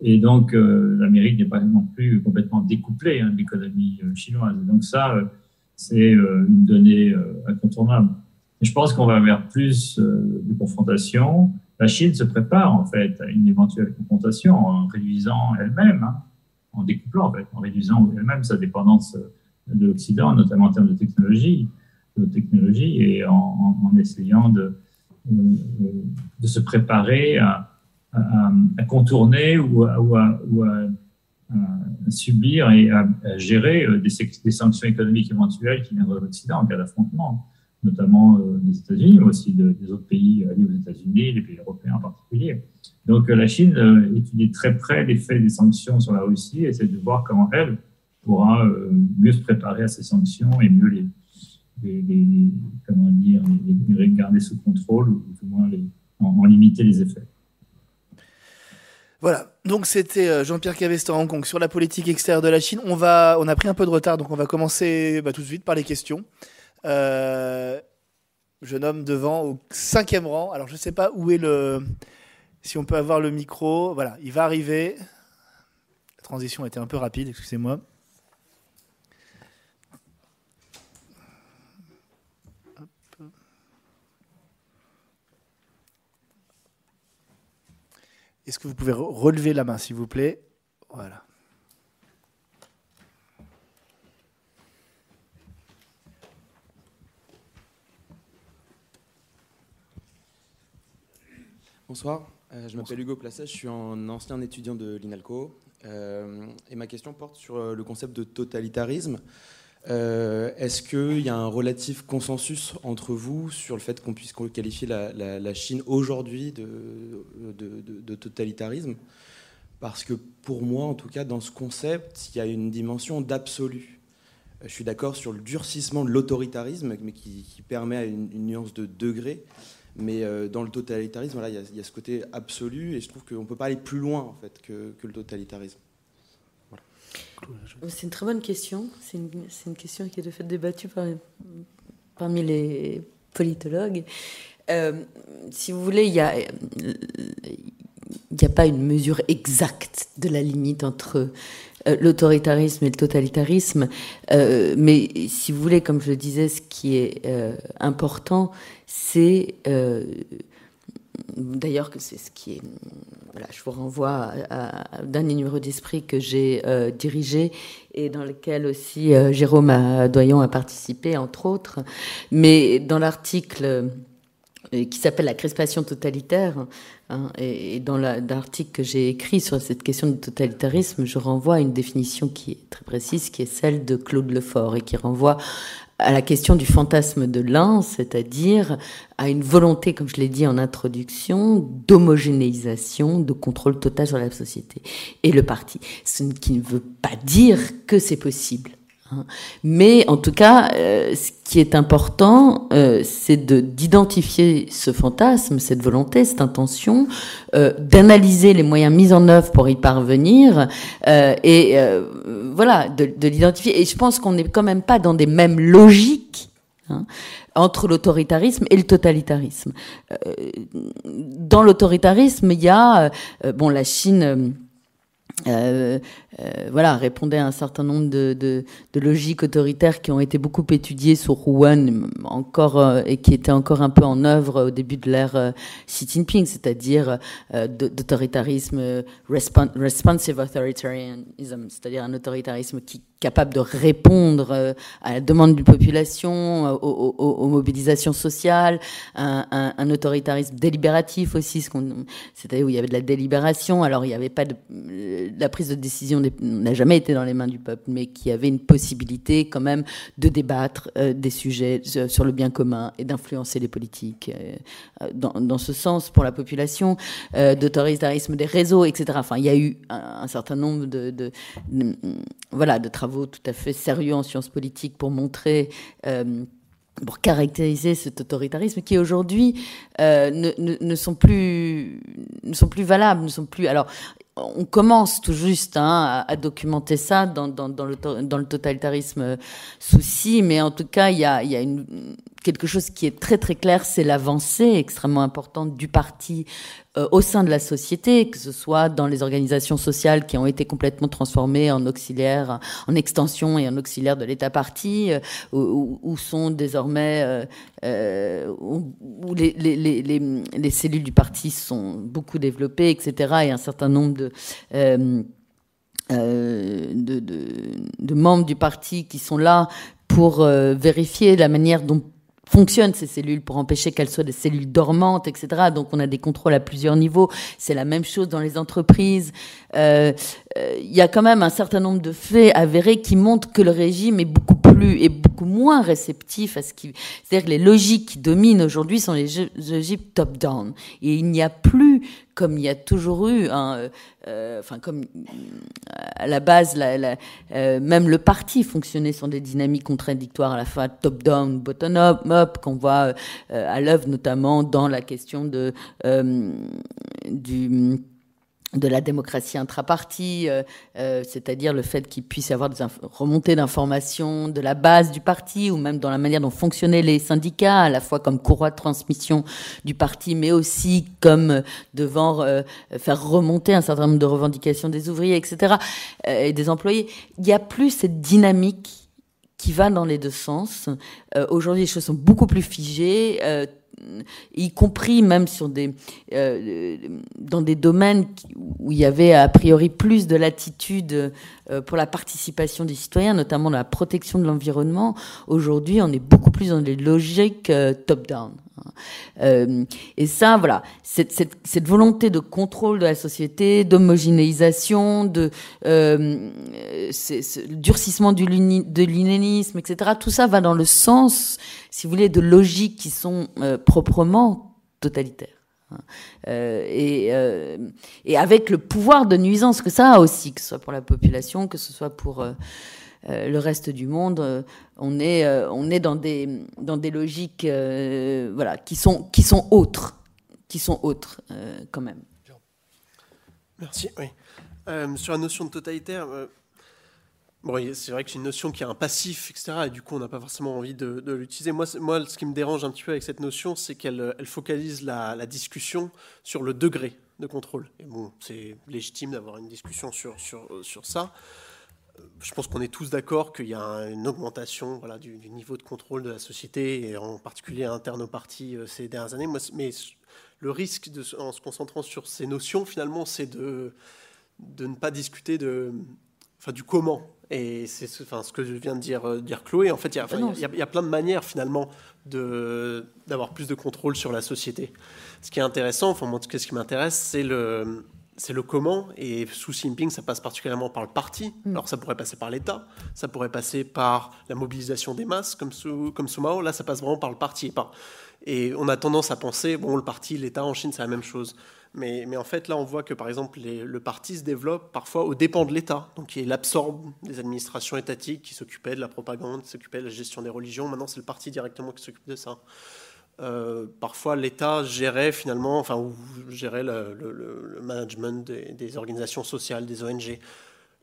Et donc, l'Amérique n'est pas non plus complètement découplée hein, de l'économie chinoise. Donc ça, c'est une donnée incontournable. Je pense qu'on va vers plus euh, de confrontation. La Chine se prépare en fait à une éventuelle confrontation en réduisant elle-même, hein, en découplant en réduisant elle-même sa dépendance euh, de l'Occident, notamment en termes de technologie, de technologie et en, essayant de, euh, se préparer à, contourner ou à subir et à, gérer des, des, sanctions économiques éventuelles qui viendraient de l'Occident en cas d'affrontement notamment euh, des États-Unis, mais aussi des autres pays alliés aux États-Unis, les pays européens en particulier. Donc euh, la Chine euh, étudie très près l'effet des sanctions sur la Russie et essaie de voir comment elle pourra mieux se préparer à ces sanctions et mieux les, comment dire, les, garder sous contrôle ou au moins en, limiter les effets. Voilà, donc c'était Jean-Pierre Cavestor Hong Kong sur la politique extérieure de la Chine. On, va, on a pris un peu de retard, donc on va commencer bah, tout de suite par les questions. Euh, jeune homme devant au cinquième rang. Alors je ne sais pas où est le... Si on peut avoir le micro. Voilà, il va arriver. La transition était un peu rapide, excusez-moi. Est-ce que vous pouvez relever la main, s'il vous plaît? Voilà. Bonsoir, euh, je m'appelle Hugo Placet, je suis un ancien étudiant de l'INALCO euh, et ma question porte sur euh, le concept de totalitarisme. Est-ce qu'il y a un relatif consensus entre vous sur le fait qu'on puisse qualifier la, Chine aujourd'hui de, totalitarisme? Parce que pour moi, en tout cas, dans ce concept, il y a une dimension d'absolu. Je suis d'accord sur le durcissement de l'autoritarisme, mais qui, permet une, une nuance de degré. Mais euh, dans le totalitarisme, voilà, il y, a ce côté absolu, et je trouve qu'on ne peut pas aller plus loin en fait que, le totalitarisme. C'est une très bonne question. C'est une, question qui est de fait débattue par, parmi les politologues. Euh, si vous voulez, il n'y a pas une mesure exacte de la limite entre euh, l'autoritarisme et le totalitarisme. Euh, mais si vous voulez, comme je le disais, ce qui est important, c'est d'ailleurs que c'est ce qui est. Voilà, je vous renvoie à, un dernier numéro d'esprit que j'ai dirigé et dans lequel aussi Jérôme Doyon a participé, entre autres. Mais dans l'article qui s'appelle La crispation totalitaire. Hein, et, dans l'article que j'ai écrit sur cette question du totalitarisme, je renvoie à une définition qui est très précise, qui est celle de Claude Lefort, et qui renvoie à la question du fantasme de l'un, c'est-à-dire à une volonté, comme je l'ai dit en introduction, d'homogénéisation, de contrôle total sur la société. Et le parti, ce qui ne veut pas dire que c'est possible. Hein. Mais en tout cas, euh, ce qui est important, euh, c'est d'identifier ce fantasme, cette volonté, cette intention, euh, d'analyser les moyens mis en œuvre pour y parvenir, et voilà, de, de l'identifier. Et je pense qu'on n'est quand même pas dans des mêmes logiques. Hein, entre l'autoritarisme et le totalitarisme. dans l'autoritarisme, il y a bon la Chine euh, euh, voilà, répondait à un certain nombre de, de, de, logiques autoritaires qui ont été beaucoup étudiées sur Wuhan encore euh, et qui étaient encore un peu en œuvre au début de l'ère euh, Xi Jinping, c'est-à-dire d'autoritarisme responsive authoritarianism, c'est-à-dire un autoritarisme qui capable de répondre à la demande d'une population, aux, aux, mobilisations sociales, un, autoritarisme délibératif aussi, c'est-à-dire où il y avait de la délibération. Alors il n'y avait pas de la prise de décision n'a jamais été dans les mains du peuple, mais qui avait une possibilité quand même de débattre euh, des sujets euh, sur le bien commun et d'influencer les politiques. Euh, dans, ce sens, pour la population, d'autoritarisme des réseaux, etc. Enfin, il y a eu un, certain nombre de, de, voilà, de travaux tout à fait sérieux en sciences politiques pour montrer pour caractériser cet autoritarisme qui aujourd'hui euh, ne, sont plus ne sont plus valables, ne sont plus. Alors, on commence tout juste hein, à, documenter ça dans, le, totalitarisme souci, mais en tout cas, il y a, quelque chose qui est très très clair, c'est l'avancée extrêmement importante du parti euh, au sein de la société, que ce soit dans les organisations sociales qui ont été complètement transformées en auxiliaires, en extension et en auxiliaires de l'État parti, euh, où, sont désormais euh, euh où, les, les, les, les, cellules du parti sont beaucoup développées, etc. Et un certain nombre de euh, euh, de, membres du parti qui sont là pour vérifier la manière dont fonctionnent ces cellules pour empêcher qu'elles soient des cellules dormantes, etc. Donc on a des contrôles à plusieurs niveaux. C'est la même chose dans les entreprises. Euh, euh, il y a quand même un certain nombre de faits avérés qui montrent que le régime est beaucoup plus et beaucoup moins réceptif à ce qui, c'est-à-dire que les logiques qui dominent aujourd'hui sont les logiques top-down. Et il n'y a plus comme il y a toujours eu, hein, euh, enfin comme à la base, la, la, euh, même le parti fonctionnait sur des dynamiques contradictoires à la fois top-down, bottom-up, qu'on voit euh, à l'œuvre notamment dans la question de euh, du de la démocratie intrapartie, euh, euh, c'est-à-dire le fait qu'il puisse y avoir des remontées d'informations de la base du parti ou même dans la manière dont fonctionnaient les syndicats, à la fois comme courroie de transmission du parti, mais aussi comme euh, devant euh, faire remonter un certain nombre de revendications des ouvriers, etc., euh, et des employés. Il n'y a plus cette dynamique qui va dans les deux sens. Aujourd'hui, les choses sont beaucoup plus figées y compris même sur des, euh, dans des domaines où il y avait a priori plus de latitude euh, pour la participation des citoyens, notamment dans la protection de l'environnement. Aujourd'hui, on est beaucoup plus dans des logiques euh, top-down. Euh, et ça, voilà, cette, volonté de contrôle de la société, d'homogénéisation, de euh, durcissement du de l'unénisme, etc. Tout ça va dans le sens, si vous voulez, de logiques qui sont euh, proprement totalitaires. Et, avec le pouvoir de nuisance que ça a aussi, que ce soit pour la population, que ce soit pour euh le reste du monde, on est, euh, on est dans des, dans des logiques euh, voilà, qui, sont, qui sont autres, qui sont autres euh, quand même. Merci. Oui. sur la notion de totalitaire, Bon, c'est vrai que c'est une notion qui a un passif, etc. Et du coup, on n'a pas forcément envie de, l'utiliser. Moi, moi, ce qui me dérange un petit peu avec cette notion, c'est qu'elle elle focalise la, discussion sur le degré de contrôle. Bon, c'est légitime d'avoir une discussion sur, sur, sur ça. Je pense qu'on est tous d'accord qu'il y a une augmentation voilà, du, niveau de contrôle de la société, et en particulier interne aux partis euh, ces dernières années. Moi, mais le risque, de, en se concentrant sur ces notions, finalement, c'est de, de ne pas discuter de, enfin, du comment. Et c'est ce, enfin, ce que je viens de dire, euh, dire Chloé. En fait, il y, a, il y, a plein de manières finalement d'avoir plus de contrôle sur la société. Ce qui est intéressant, enfin, moi, ce qui m'intéresse, c'est le, c'est le comment. Et sous Xi Jinping, ça passe particulièrement par le parti. Mm. Alors ça pourrait passer par l'État, ça pourrait passer par la mobilisation des masses, comme sous, comme sous Mao. Là, ça passe vraiment par le parti. Et on a tendance à penser, bon, le parti, l'État en Chine, c'est la même chose. Mais, en fait, là, on voit que, par exemple, le parti se développe parfois au dépens de l'État. Donc, il absorbe des administrations étatiques qui s'occupaient de la propagande, qui s'occupaient de la gestion des religions. Maintenant, c'est le parti directement qui s'occupe de ça. Euh, parfois, l'État gérait finalement, enfin, gérait le, management des, des, organisations sociales, des ONG.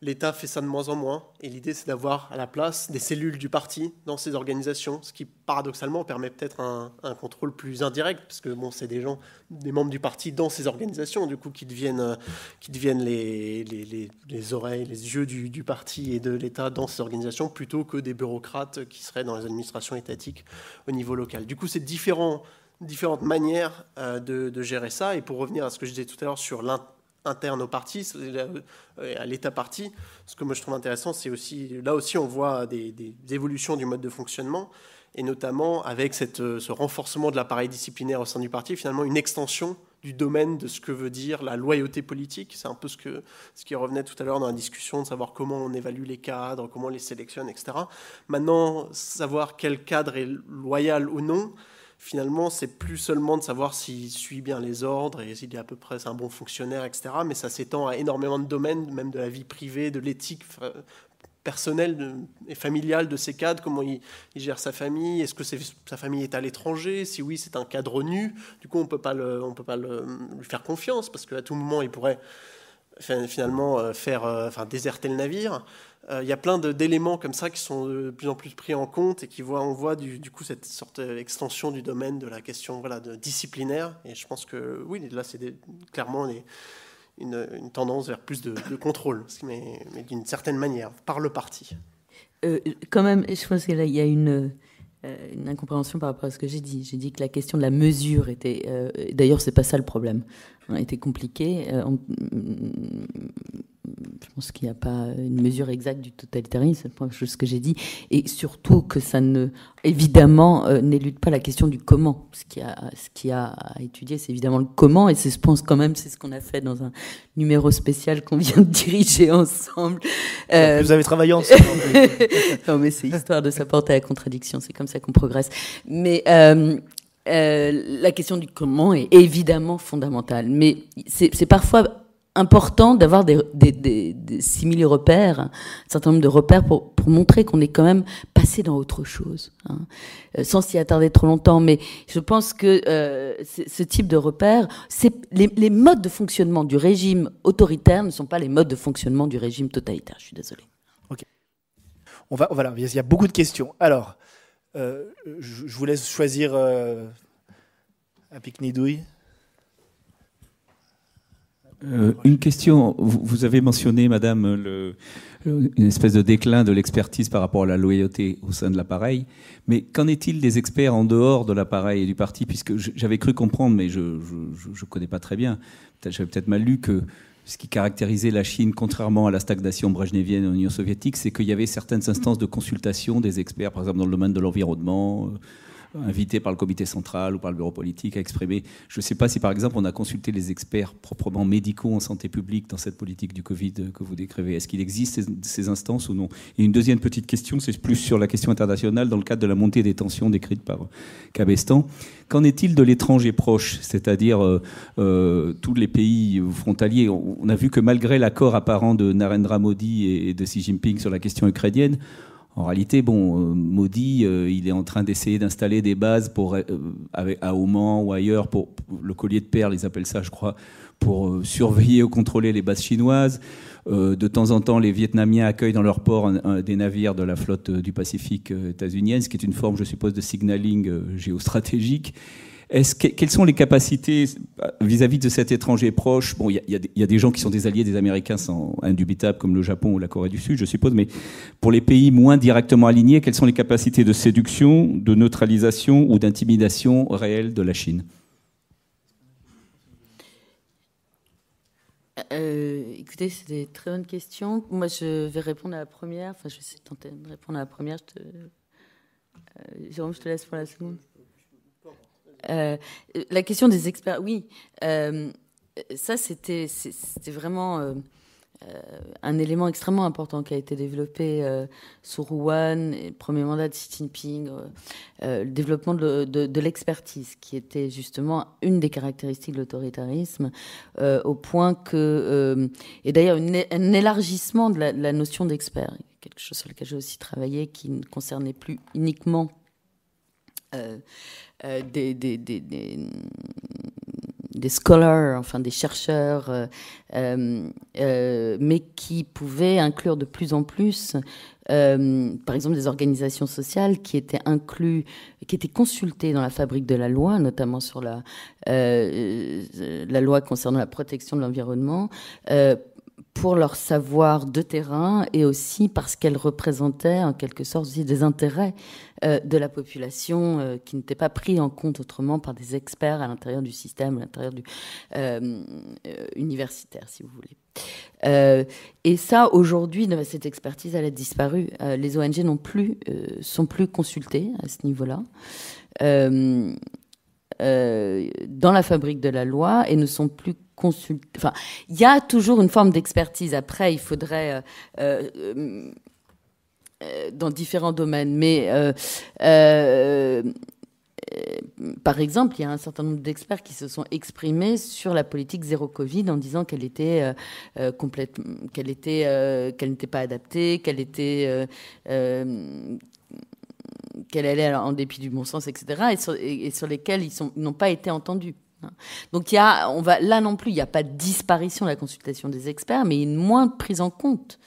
L'État fait ça de moins en moins, et l'idée c'est d'avoir à la place des cellules du parti dans ces organisations, ce qui paradoxalement permet peut-être un, contrôle plus indirect, parce que bon, c'est des gens, des membres du parti dans ces organisations, du coup, qui deviennent, qui deviennent les, les, les, oreilles, les yeux du, du parti et de l'État dans ces organisations, plutôt que des bureaucrates qui seraient dans les administrations étatiques au niveau local. Du coup, c'est différent différentes manières euh, de, de, gérer ça. Et pour revenir à ce que je disais tout à l'heure sur interne au parti, euh, à l'État parti. Ce que moi je trouve intéressant, c'est aussi, là aussi on voit des, évolutions du mode de fonctionnement, et notamment avec euh, ce renforcement de l'appareil disciplinaire au sein du parti, finalement une extension du domaine de ce que veut dire la loyauté politique. C'est un peu ce qui revenait tout à l'heure dans la discussion, de savoir comment on évalue les cadres, comment on les sélectionne, etc. Maintenant, savoir quel cadre est loyal ou non, finalement, c'est plus seulement de savoir s'il suit bien les ordres et s'il est à peu près un bon fonctionnaire, etc. Mais ça s'étend à énormément de domaines, même de la vie privée, de l'éthique personnelle et familiale de ces cadres, comment il, gère sa famille, est-ce que sa famille est à l'étranger, si oui, c'est un cadre nu, du coup, on ne peut pas, le, on peut pas lui faire confiance, parce qu'à tout moment, il pourrait finalement euh, faire, euh, enfin, déserter le navire. Euh, il y a plein d'éléments comme ça qui sont de plus en plus pris en compte et qui voient, on voit du, coup cette sorte d'extension du domaine de la question voilà, disciplinaire. Et je pense que oui, là, c'est clairement une, tendance vers plus de, contrôle, mais, d'une certaine manière, par le parti. Euh, quand même, je pense qu'il y a une, euh, une incompréhension par rapport à ce que j'ai dit. J'ai dit que la question de la mesure était. D'ailleurs, c'est pas ça le problème. Était compliqué je pense qu'il n'y a pas une mesure exacte du totalitarisme, c'est ce que j'ai dit, et surtout que ça ne, évidemment, euh, n'élude pas la question du comment. Ce qui a, ce qui a à étudier, c'est évidemment le comment, et je pense quand même, c'est ce qu'on a fait dans un numéro spécial qu'on vient de diriger ensemble. Euh, Vous avez travaillé ensemble. non, mais c'est histoire de s'apporter à la contradiction, c'est comme ça qu'on progresse. Mais euh, la question du comment est évidemment fondamentale, mais c'est parfois important d'avoir des, des, des, des simili-repères, un certain nombre de repères pour, montrer qu'on est quand même passé dans autre chose, hein. euh, sans s'y attarder trop longtemps. Mais je pense que euh, ce type de repères, les, les modes de fonctionnement du régime autoritaire ne sont pas les modes de fonctionnement du régime totalitaire. Je suis désolé. Ok. On va, voilà, il y a beaucoup de questions. Alors, euh, je, je, vous laisse choisir euh, un pique-nidouille. Euh, une question, vous, avez mentionné, Madame, une espèce de déclin de l'expertise par rapport à la loyauté au sein de l'appareil. Mais qu'en est-il des experts en dehors de l'appareil et du parti? Puisque j'avais cru comprendre, mais je ne connais pas très bien, j'avais peut-être mal lu que ce qui caractérisait la Chine, contrairement à la stagnation brejnevienne en Union soviétique, c'est qu'il y avait certaines instances de consultation des experts, par exemple dans le domaine de l'environnement, invité par le comité central ou par le bureau politique à exprimer. Je ne sais pas si par exemple on a consulté les experts proprement médicaux en santé publique dans cette politique du Covid que vous décrivez. Est-ce qu'il existe ces, instances ou non? Et une deuxième petite question, c'est plus sur la question internationale dans le cadre de la montée des tensions décrite par Cabestan. Qu'en est-il de l'étranger proche, c'est-à-dire euh, euh, tous les pays frontaliers On a vu que malgré l'accord apparent de Narendra Modi et de Xi Jinping sur la question ukrainienne, En réalité, bon, Modi, il est en train d'essayer d'installer des bases pour, à Oman ou ailleurs, pour, le collier de perles, ils appellent ça, je crois, pour surveiller ou contrôler les bases chinoises. de temps en temps, les Vietnamiens accueillent dans leur port des navires de la flotte du Pacifique états-unienne, ce qui est une forme, je suppose, de signaling géostratégique quelles sont les capacités vis-à-vis de cet étranger proche? Bon, il y, a des gens qui sont des alliés des Américains, sans indubitable, comme le Japon ou la Corée du Sud, je suppose, mais pour les pays moins directement alignés, quelles sont les capacités de séduction, de neutralisation ou d'intimidation réelle de la Chine? Euh, écoutez, c'est des très bonnes questions. Moi, je vais répondre à la première. Enfin, je vais tenter de répondre à la première. Je te... Euh, Jérôme, je te laisse pour la seconde. Euh, la question des experts, oui, euh, ça c'était vraiment euh, un élément extrêmement important qui a été développé sous Rouen, le premier mandat de Xi Jinping, le développement de, l'expertise, qui était justement une des caractéristiques de l'autoritarisme, au point que, et d'ailleurs un élargissement de la, notion d'expert, quelque chose sur lequel j'ai aussi travaillé, qui ne concernait plus uniquement des, des, des, des, scholars, enfin des chercheurs, euh, euh, mais qui pouvaient inclure de plus en plus, par exemple, des organisations sociales qui étaient inclus, qui étaient consultées dans la fabrique de la loi, notamment sur la, la loi concernant la protection de l'environnement pour leur savoir de terrain et aussi parce qu'elles représentaient en quelque sorte des intérêts euh, de la population euh, qui n'étaient pas pris en compte autrement par des experts à l'intérieur du système, à l'intérieur du euh, universitaire, si vous voulez. et ça, aujourd'hui, cette expertise, elle a disparu. les ONG non plus sont plus consultées à ce niveau-là. dans la fabrique de la loi et ne sont plus Enfin, il y a toujours une forme d'expertise. Après, il faudrait, dans différents domaines, mais par exemple, il y a un certain nombre d'experts qui se sont exprimés sur la politique zéro Covid en disant qu'elle était complète, qu'elle était, qu'elle n'était pas adaptée, qu'elle était qu'elle allait en dépit du bon sens, etc., et sur, lesquels ils n'ont pas été entendus. Donc il y a, on va, là non plus, il n'y a pas de disparition de la consultation des experts, mais une moindre prise en compte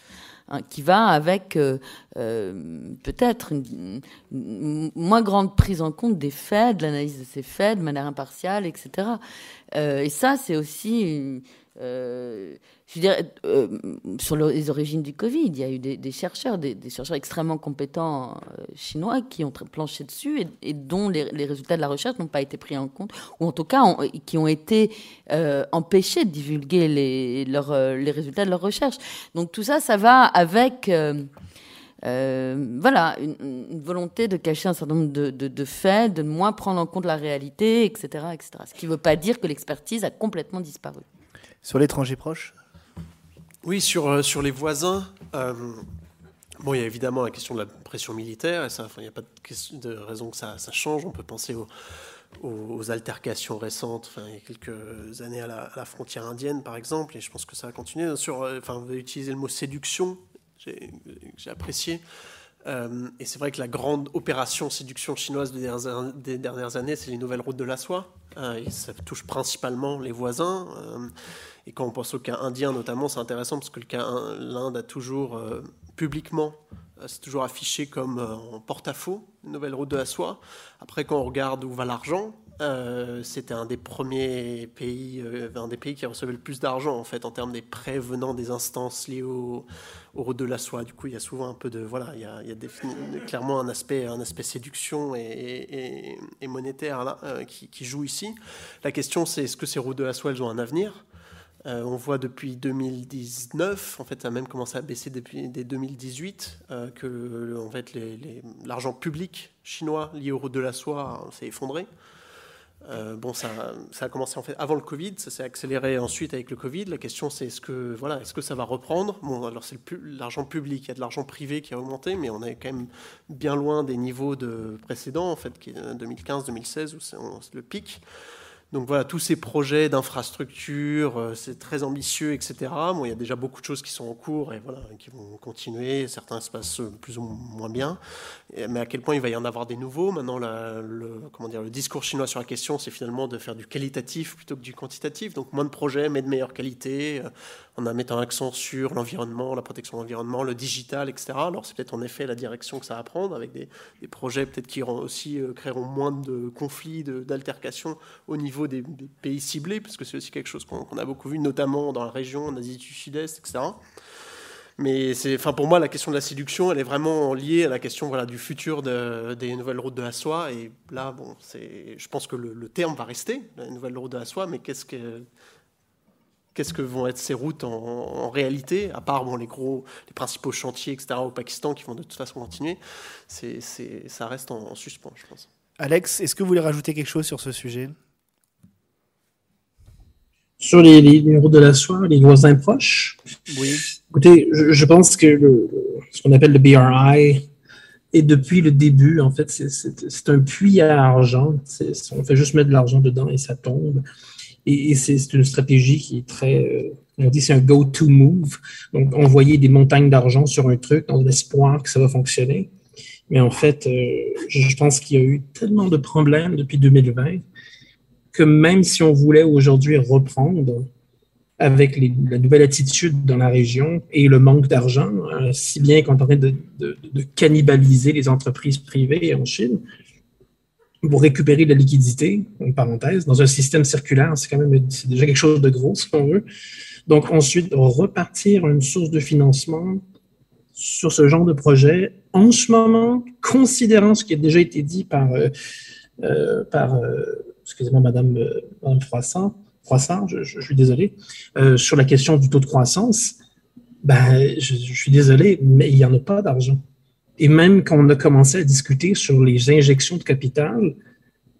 hein, qui va avec euh, euh, peut-être une, moins grande prise en compte des faits, de l'analyse de ces faits de manière impartiale, etc. Euh, et ça, c'est aussi dirais, euh, sur les origines du Covid, il y a eu des, chercheurs, des, chercheurs extrêmement compétents euh, chinois qui ont planché dessus et, dont les, résultats de la recherche n'ont pas été pris en compte, ou en tout cas qui ont été euh, empêchés de divulguer les, les résultats de leur recherche. Donc tout ça, ça va avec... voilà, une, volonté de cacher un certain nombre de, de, faits, de moins prendre en compte la réalité, etc. etc. Ce qui ne veut pas dire que l'expertise a complètement disparu. Sur l'étranger proche? Oui, sur, euh, sur les voisins, euh, bon, il y a évidemment la question de la pression militaire, et ça, il n'y a pas de, raison que ça, ça, change. On peut penser aux, aux, altercations récentes, enfin, il y a quelques années à la, frontière indienne, par exemple, et je pense que ça va continuer. Sur, euh, enfin, vous avez utilisé le mot séduction, j'ai apprécié. Et c'est vrai que la grande opération séduction chinoise des dernières, années, c'est les nouvelles routes de la soie. et ça touche principalement les voisins. Et quand on pense au cas indien notamment, c'est intéressant parce que l'Inde a toujours euh, publiquement, euh, c'est toujours affiché comme euh, en porte-à-faux, nouvelle route de la soie. Après, quand on regarde où va l'argent, c'était un des premiers pays, un des pays qui recevait le plus d'argent en fait en termes des prêts venant des instances liées aux, routes de la soie. Du coup, il y a souvent un peu de voilà, il y a, clairement un aspect, un aspect séduction et, monétaire là, qui, qui, joue ici. La question, c'est est-ce que ces routes de la soie elles ont un avenir? Euh, on voit depuis 2019, en fait, ça a même commencé à baisser depuis dès 2018, euh, que en fait, l'argent public chinois lié aux routes de la soie s'est effondré. Euh, bon, ça, a commencé en fait avant le Covid, ça s'est accéléré ensuite avec le Covid. La question, c'est est-ce que voilà, est-ce que ça va reprendre? Bon, alors c'est l'argent public, il y a de l'argent privé qui a augmenté, mais on est quand même bien loin des niveaux de précédents, en fait, qui est 2015-2016 où c'est le pic. Donc voilà, tous ces projets d'infrastructure, euh, c'est très ambitieux, etc. Il y a déjà beaucoup de choses qui sont en cours et voilà, qui vont continuer. Certains se passent plus ou moins bien. Mais à quel point il va y en avoir des nouveaux? Maintenant, le, comment le discours chinois sur la question, c'est finalement de faire du qualitatif plutôt que du quantitatif. Donc moins de projets, mais de meilleure qualité, euh, en mettant l'accent sur l'environnement, la protection de l'environnement, le digital, etc. Alors c'est peut-être en effet la direction que ça va prendre, avec des, projets peut-être qui aussi euh, créeront moins de conflits, d'altercations au niveau des, pays ciblés, parce que c'est aussi quelque chose qu'on a beaucoup vu, notamment dans la région, en Asie du Sud-Est, etc. Mais c'est, enfin, pour moi, la question de la séduction, elle est vraiment liée à la question voilà, du futur des nouvelles routes de la soie. Et là, je pense que le, terme va rester, la nouvelle route de la soie, mais qu'est-ce que, qu'est-ce que vont être ces routes en, réalité, à part bon, les gros, les principaux chantiers, etc., au Pakistan, qui vont de toute façon continuer, c'est, ça reste en, en suspens, je pense. Alex, est-ce que vous voulez rajouter quelque chose sur ce sujet? Sur les, routes de la soie, les voisins proches? Oui. Écoutez, je, pense que ce qu'on appelle le BRI est depuis le début, en fait, c'est un puits à argent. On fait juste mettre de l'argent dedans et ça tombe. Et, c'est une stratégie qui est très, euh, on dit c'est un go-to move. Donc, envoyer des montagnes d'argent sur un truc dans l'espoir que ça va fonctionner. Mais en fait, euh, je pense qu'il y a eu tellement de problèmes depuis 2020 que même si on voulait aujourd'hui reprendre avec la nouvelle attitude dans la région et le manque d'argent, euh, si bien qu'on est en train de, cannibaliser les entreprises privées en Chine pour récupérer de la liquidité, en parenthèse, dans un système circulaire, c'est quand même déjà quelque chose de gros, si on veut. Donc ensuite, repartir une source de financement sur ce genre de projet, en ce moment, considérant ce qui a déjà été dit par, euh, euh, par excusez-moi, Madame, euh, Madame Froissant, Froissant je, suis désolé, euh, sur la question du taux de croissance, ben, je, suis désolé, mais il n'y en a pas d'argent. Et même quand on a commencé à discuter sur les injections de capital,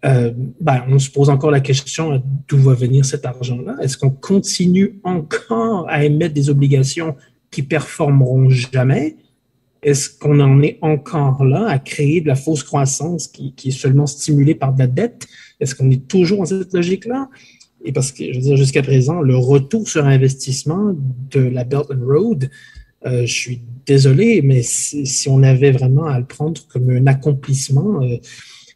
euh, ben, on se pose encore la question d'où va venir cet argent-là. Est-ce qu'on continue encore à émettre des obligations qui performeront jamais? Est-ce qu'on en est encore là à créer de la fausse croissance qui, qui est seulement stimulée par de la dette? Est-ce qu'on est toujours dans cette logique-là? Et parce que, je veux dire, jusqu'à présent, le retour sur investissement de la Belt and Road, euh, je suis désolé, mais si, on avait vraiment à le prendre comme un accomplissement, euh,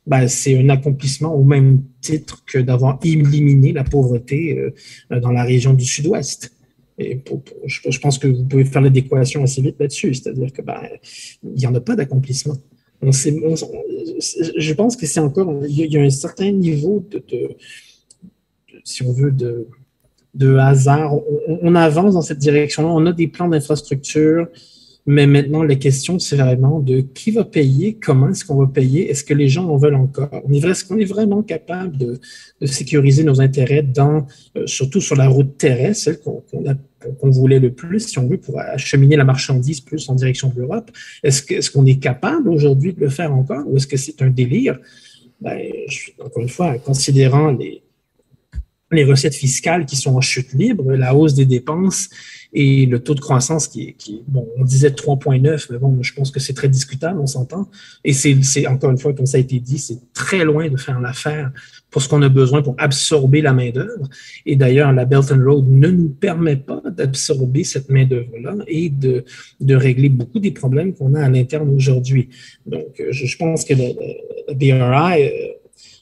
ben, c'est un accomplissement au même titre que d'avoir éliminé la pauvreté euh, dans la région du Sud-Ouest. Et je, pense que vous pouvez faire l'adéquation assez vite là-dessus, c'est-à-dire que ben, n'y en a pas d'accomplissement je pense que c'est encore, il y, a un certain niveau de, si on veut, de, de hasard. On, avance dans cette direction-là. On a des plans d'infrastructure, mais maintenant, la question, c'est vraiment de qui va payer, comment est-ce qu'on va payer, est-ce que les gens en veulent encore? Est-ce qu'on est vraiment capable de, sécuriser nos intérêts dans, euh, surtout sur la route terrestre, celle qu'on voulait le plus, si on veut, pour acheminer la marchandise plus en direction de l'Europe? Est-ce qu'on est, capable aujourd'hui de le faire encore ou est-ce que c'est un délire? Ben, encore une fois, considérant les, les recettes fiscales qui sont en chute libre, la hausse des dépenses et le taux de croissance qui est, qui, bon, on disait 3,9, mais bon, je pense que c'est très discutable, on s'entend. Et c'est, encore une fois, comme ça a été dit, c'est très loin de faire l'affaire pour ce qu'on a besoin pour absorber la main-d'œuvre. Et d'ailleurs, la Belt and Road ne nous permet pas d'absorber cette main-d'œuvre-là et de, de régler beaucoup des problèmes qu'on a à l'interne aujourd'hui. Donc, je, pense que le, le BRI, euh,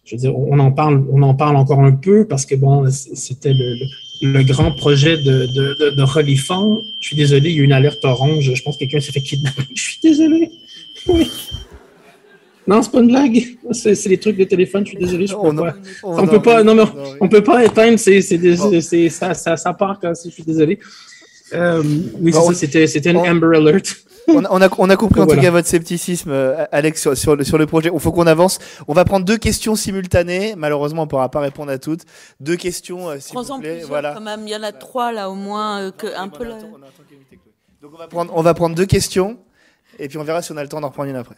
je veux dire, on en parle, on en parle encore un peu parce que bon, c'était le, le, grand projet de, de. Je suis désolé, il y a eu une alerte orange. Je pense que quelqu'un s'est fait kidnapper. Je suis désolé. Oui. Non, c'est pas une blague. C'est les trucs de téléphone. Je suis désolé. Je on, pas. on, peut pas. Non, mais on, peut pas éteindre. C'est ça, ça, ça part quand je suis désolé. Euh, oui, ça. C'était une Amber Alert on, a, on, a, compris en tout cas votre scepticisme, euh, Alex, sur, sur, le, sur le projet. Il faut qu'on avance. On va prendre deux questions simultanées. Malheureusement, on ne pourra pas répondre à toutes. Deux questions, euh, s'il vous plaît. Voilà. Quand même. Il y en a trois là au moins. Euh, que, un peu Donc on va, prendre, on va prendre deux questions et puis on verra si on a le temps d'en reprendre une après.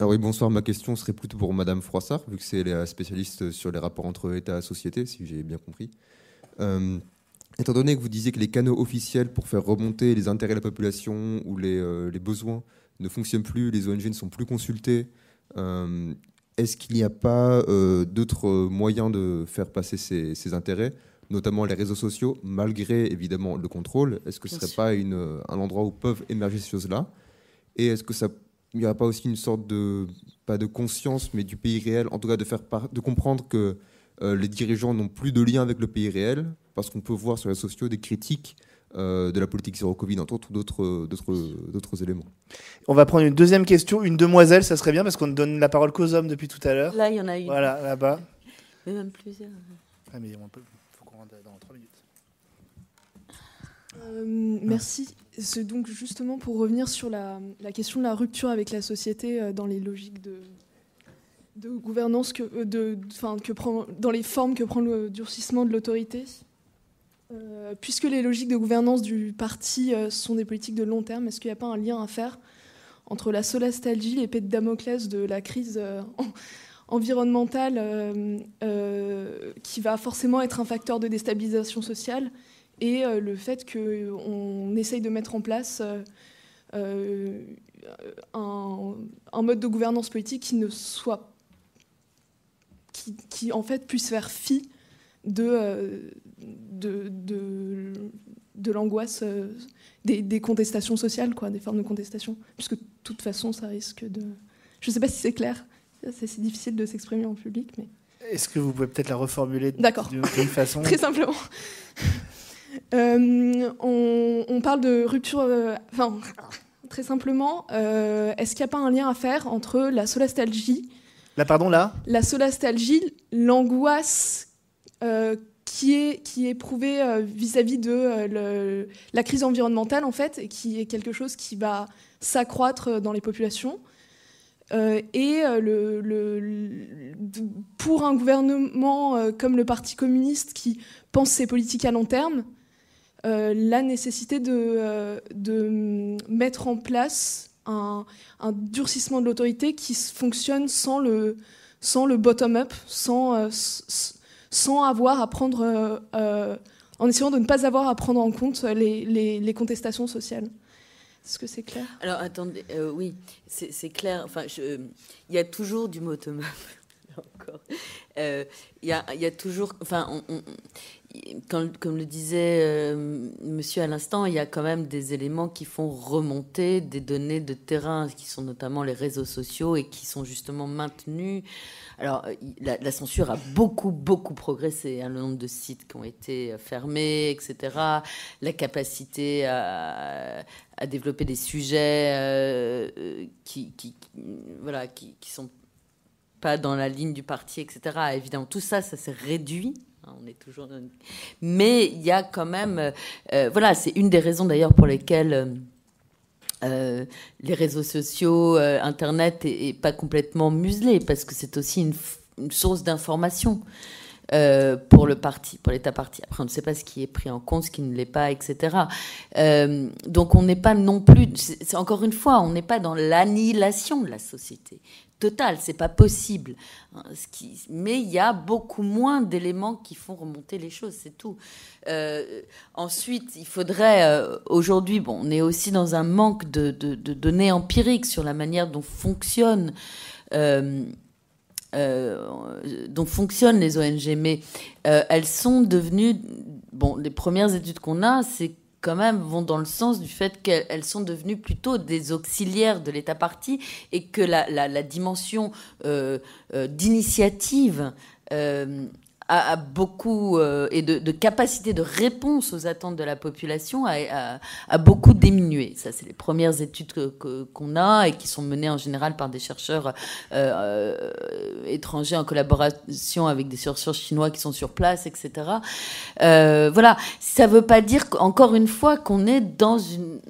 Ah oui, bonsoir. Ma question serait plutôt pour Madame Froissart, vu que c'est la spécialiste sur les rapports entre État et société, si j'ai bien compris. Étant donné que vous disiez que les canaux officiels pour faire remonter les intérêts de la population ou les, euh, besoins ne fonctionnent plus, les ONG ne sont plus consultées, euh, est-ce qu'il n'y a pas euh, d'autres moyens de faire passer ces, intérêts, notamment les réseaux sociaux, malgré évidemment le contrôle? Est-ce que ce ne serait pas une, un endroit où peuvent émerger ces choses-là? Et est-ce que ça il n'y aura pas aussi une sorte de, pas de conscience, mais du pays réel, en tout cas de, faire de comprendre que euh, les dirigeants n'ont plus de lien avec le pays réel, parce qu'on peut voir sur les sociaux des critiques euh, de la politique zéro Covid, entre autres d'autres, d'autres, éléments. On va prendre une deuxième question. Une demoiselle, ça serait bien, parce qu'on ne donne la parole qu'aux hommes depuis tout à l'heure. Là, il y en a une. Voilà, là-bas. Mais même plusieurs. Ah, mais on peut, faut qu'on rentre dans trois minutes. Euh, merci. C'est donc justement pour revenir sur la, question de la rupture avec la société euh, dans les logiques de, de gouvernance que, euh, de, prend, dans les formes que prend le durcissement de l'autorité. puisque les logiques de gouvernance du parti sont des politiques de long terme, est-ce qu'il n'y a pas un lien à faire entre la solastalgie, l'épée de Damoclès de la crise environnementale qui va forcément être un facteur de déstabilisation sociale et euh, le fait qu'on essaye de mettre en place euh, euh, un, mode de gouvernance politique qui ne soit qui, en fait puisse faire fi de, de, de, l'angoisse des, contestations sociales, quoi, des formes de contestation, puisque de toute façon ça risque de... Je ne sais pas si c'est clair, c'est difficile de s'exprimer en public, mais... Est-ce que vous pouvez peut-être la reformuler d'une façon Très simplement. Euh, on, parle de rupture. Euh, enfin, très simplement, euh, est-ce qu'il n'y a pas un lien à faire entre la solastalgie. La pardon, là La solastalgie, l'angoisse qui est, qui est éprouvée vis-à-vis de la crise environnementale, en fait, et qui est quelque chose qui va s'accroître dans les populations. et le, pour un gouvernement comme le Parti communiste qui pense ses politiques à long terme, euh, la nécessité de, euh, de, mettre en place un, durcissement de l'autorité qui fonctionne sans le, sans le bottom-up, sans, euh, sans avoir à prendre, en essayant de ne pas avoir à prendre en compte les, les, contestations sociales. Est-ce que c'est clair? Alors attendez, oui, c'est clair. Enfin, il y a toujours du bottom-up. Il y, a, y, a, toujours, enfin, comme le disait euh, monsieur à l'instant, il y a quand même des éléments qui font remonter des données de terrain, qui sont notamment les réseaux sociaux et qui sont justement maintenus. Alors, la, censure a beaucoup, beaucoup progressé. Hein, le nombre de sites qui ont été fermés, etc. La capacité à, développer des sujets euh, qui, voilà, qui sont dans la ligne du parti, etc. Évidemment, tout ça, ça s'est réduit. Hein, on est toujours. Mais il y a quand même. Euh, euh, voilà, c'est une des raisons d'ailleurs pour lesquelles. Euh, les réseaux sociaux, Internet est, pas complètement muselé parce que c'est aussi une, source d'information pour le parti, pour l'État parti. Après, on ne sait pas ce qui est pris en compte, ce qui ne l'est pas, etc. donc, on n'est pas non plus. C'est encore une fois, on n'est pas dans l'annihilation de la société total, c'est pas possible. Hein, mais il y a beaucoup moins d'éléments qui font remonter les choses, c'est tout. Euh, ensuite, il faudrait euh, aujourd'hui, bon, on est aussi dans un manque de, données empiriques sur la manière dont fonctionnent. Euh, dont fonctionnent les ONG, mais elles sont devenues, bon, les premières études qu'on a, c'est quand même vont dans le sens du fait qu'elles sont devenues plutôt des auxiliaires de l'État parti et que la, dimension euh, euh, d'initiative euh, a, beaucoup euh, et de, capacité de réponse aux attentes de la population a, beaucoup diminué. Ça, c'est les premières études qu'on a et qui sont menées en général par des chercheurs euh, euh, étrangers en collaboration avec des chercheurs chinois qui sont sur place, etc. voilà, ça ne veut pas dire encore une fois qu'on est dans une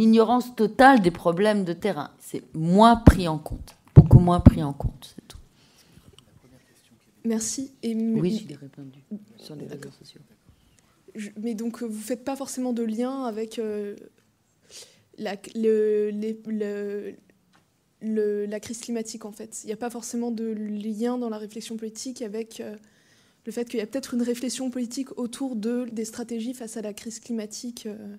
ignorance totale des problèmes de terrain. C'est moins pris en compte, beaucoup moins pris en compte. Merci. Et oui, je l'ai répondu sur les réseaux sociaux. mais donc, vous ne faites pas forcément de lien avec euh, la, le, le, la crise climatique, en fait. Il n'y a pas forcément de lien dans la réflexion politique avec euh, le fait qu'il y a peut-être une réflexion politique autour de, des stratégies face à la crise climatique. Euh,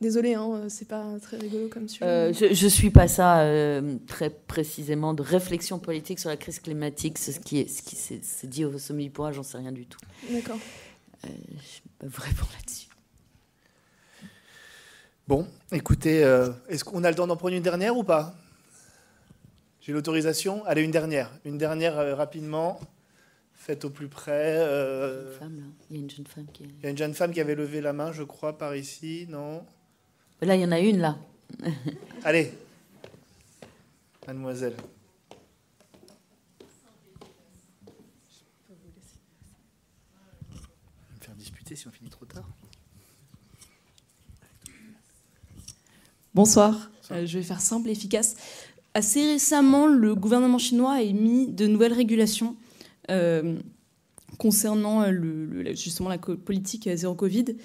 Désolée, hein, c'est pas très rigolo comme sujet. Euh, je, ne suis pas ça euh, très précisément de réflexion politique sur la crise climatique, c'est ce qui est, ce qui s'est dit au sommet du pouvoir, j'en sais rien du tout. D'accord. Euh, je peux répondre là-dessus. Bon, écoutez, est-ce qu'on a le temps d'en prendre une dernière ou pas? J'ai l'autorisation? Allez, une dernière, une dernière rapidement. Faites au plus près. Il y a une jeune femme qui. Il y a une jeune femme qui avait levé la main, je crois, par ici, non? Là, il y en a une, là. Allez, mademoiselle. Je vais me faire disputer si on finit trop tard. Bonsoir. Euh, je vais faire simple et efficace. Assez récemment, le gouvernement chinois a émis de nouvelles régulations euh, concernant euh, le, justement la politique zéro Covid.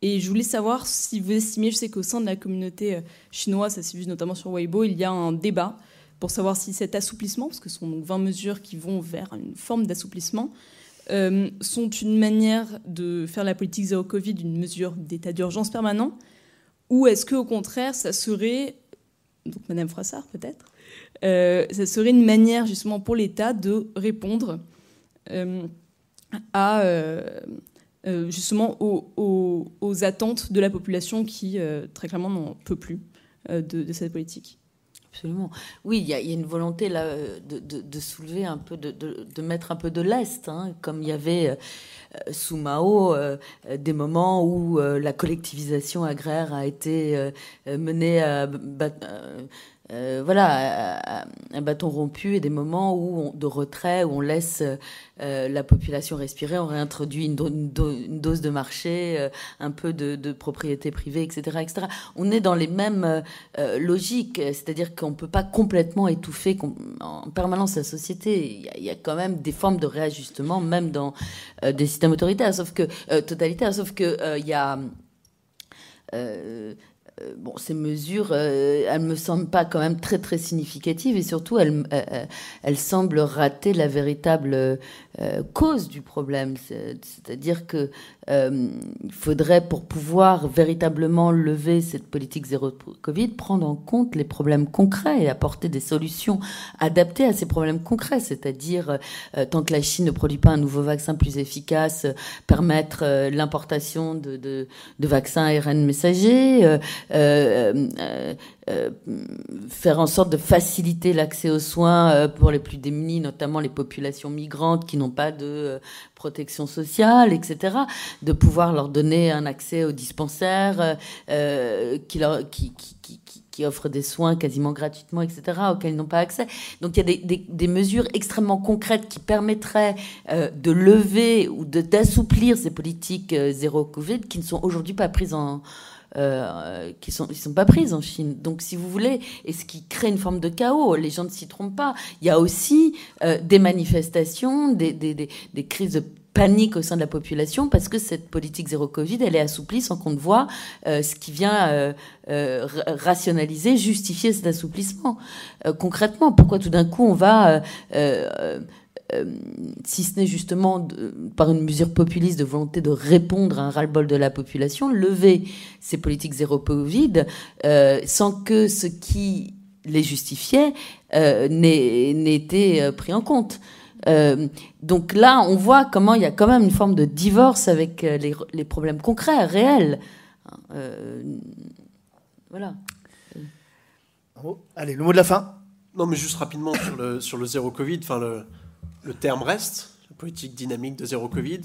Et je voulais savoir si vous estimiez, je sais qu'au sein de la communauté euh, chinoise, ça s'est vu notamment sur Weibo, il y a un débat pour savoir si cet assouplissement, parce que ce sont donc 20 mesures qui vont vers une forme d'assouplissement, euh, sont une manière de faire la politique zéro Covid une mesure d'état d'urgence permanent, ou est-ce qu'au contraire, ça serait, donc Madame Froissart peut-être, euh, ça serait une manière justement pour l'État de répondre à euh, justement aux, attentes de la population qui, euh, très clairement, n'en peut plus euh, de, cette politique. Absolument. Oui, il y, a une volonté là de, soulever un peu, de, mettre un peu de l'Est, hein, comme il y avait sous Mao des moments où la collectivisation agraire a été menée à euh, voilà, un bâton rompu et des moments où de retrait, où on laisse euh, la population respirer, on réintroduit une, dose de marché, euh, un peu de, propriété privée, etc., etc. On est dans les mêmes logiques, c'est-à-dire qu'on ne peut pas complètement étouffer en permanence la société. Il y, a, quand même des formes de réajustement, même dans des systèmes autoritaires, sauf que totalitaires, sauf que il y a bon, ces mesures, euh, elles me semblent pas quand même très très significatives et surtout elles, euh, elles, semblent rater la véritable cause du problème. C'est-à-dire que il faudrait, pour pouvoir véritablement lever cette politique zéro Covid, prendre en compte les problèmes concrets et apporter des solutions adaptées à ces problèmes concrets. C'est-à-dire, tant que la Chine ne produit pas un nouveau vaccin plus efficace, permettre l'importation de, de, de, vaccins ARN messagers. Euh, euh, euh, faire en sorte de faciliter l'accès aux soins pour les plus démunis, notamment les populations migrantes qui n'ont pas de protection sociale, etc. De pouvoir leur donner un accès aux dispensaires qui, leur, offrent des soins quasiment gratuitement, etc., auxquels ils n'ont pas accès. Donc il y a des mesures extrêmement concrètes qui permettraient de lever ou d'assouplir ces politiques zéro Covid qui ne sont aujourd'hui pas prises en, euh, qui sont, sont pas prises en Chine. Donc, si vous voulez, et ce qui crée une forme de chaos, les gens ne s'y trompent pas. Il y a aussi euh, des manifestations, des, crises de panique au sein de la population parce que cette politique zéro Covid, elle est assouplie sans qu'on ne voit euh, ce qui vient rationaliser, justifier cet assouplissement. concrètement, pourquoi tout d'un coup on va euh, si ce n'est justement par une mesure populiste de volonté de répondre à un ras-le-bol de la population, lever ces politiques zéro Covid euh, sans que ce qui les justifiait euh, n'ait été pris en compte. donc là, on voit comment il y a quand même une forme de divorce avec les, les problèmes concrets, réels. voilà. allez, le mot de la fin. Non, mais juste rapidement sur le, sur le zéro Covid. Enfin, le, le terme reste, la politique dynamique de zéro Covid.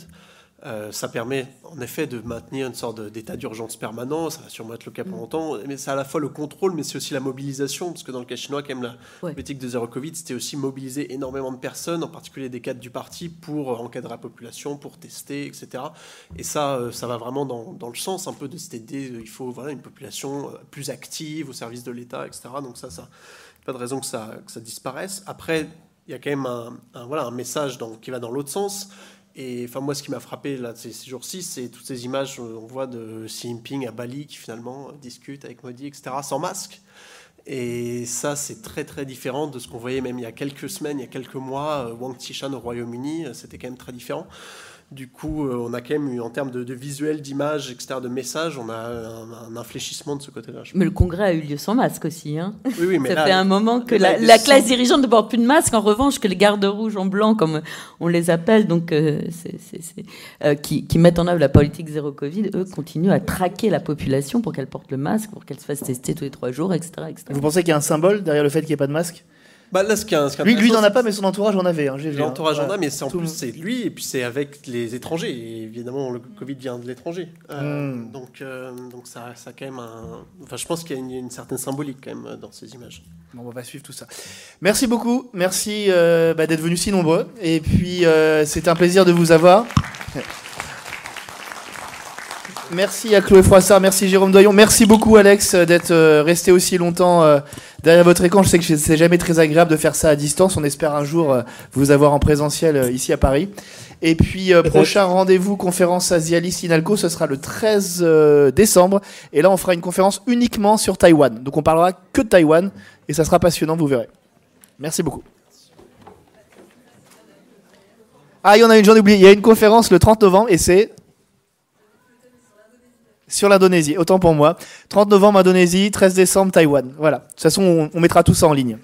Euh, ça permet en effet de maintenir une sorte d'état d'urgence permanent, ça va sûrement être le cas pour longtemps, mais c'est à la fois le contrôle, mais c'est aussi la mobilisation, parce que dans le cas chinois, quand même, la politique de zéro Covid, c'était aussi mobiliser énormément de personnes, en particulier des cadres du parti, pour encadrer la population, pour tester, etc. Et ça, euh, ça va vraiment dans, dans, le sens un peu de cette idée, il faut voilà, une population euh, plus active au service de l'État, etc. Donc ça, ça pas de raison que ça, que ça disparaisse. Après, il y a quand même un, voilà, un message qui va dans l'autre sens. Et enfin, moi, ce qui m'a frappé là, ces, jours-ci, c'est toutes ces images on voit de Xi Jinping à Bali qui finalement discute avec Modi, etc., sans masque. Et ça, c'est très très différent de ce qu'on voyait même il y a quelques semaines, il y a quelques mois. euh, Wang Qishan au Royaume-Uni, euh, c'était quand même très différent. Du coup, euh, on a quand même eu, en termes de, de visuel, d'image, etc., de message, on a un, un infléchissement de ce côté-là. Mais le congrès a eu lieu sans masque aussi. Hein. Oui, oui, mais Ça là- fait un moment que là, la, classe dirigeante ne porte plus de masque. En revanche, que les gardes rouges en blanc, comme on les appelle, donc euh, euh, qui, qui mettent en œuvre la politique zéro Covid, eux continuent à traquer la population pour qu'elle porte le masque, pour qu'elle se fasse tester tous les trois jours, etc. etc. Vous pensez qu'il y a un symbole derrière le fait qu'il n'y ait pas de masque? Bah, là, ce qui est- ce qui est Lui, lui n'en a pas, mais son entourage en avait. hein, hein. L'entourage en Ouais. a, mais c'est en plus c'est lui et puis c'est avec les étrangers. Et évidemment, le Covid vient de l'étranger. Euh, Hmm. Donc, euh, donc ça, ça a quand même un. Enfin, je pense qu'il y a une, une certaine symbolique quand même dans ces images. Bon, on va suivre tout ça. Merci beaucoup. Merci euh, bah, d'être venus si nombreux. Et puis, c'était un plaisir de vous avoir. Merci à Chloé Froissart, merci Jérôme Doyon, merci beaucoup Alex euh, d'être euh, resté aussi longtemps euh, derrière votre écran. Je sais que c'est jamais très agréable de faire ça à distance. On espère un jour vous avoir en présentiel ici à Paris. Et puis euh, prochain rendez-vous conférence Asialis Inalco, ce sera le 13 euh, décembre. Et là, on fera une conférence uniquement sur Taïwan. Donc on parlera que de Taïwan et ça sera passionnant, vous verrez. Merci beaucoup. Ah, il y en a une, j'en ai oublié. Il y a une conférence le 30 novembre et c'est sur l'Indonésie. Autant pour moi. 30 novembre Indonésie, 13 décembre Taïwan. Voilà. De toute façon, on, on mettra tout ça en ligne.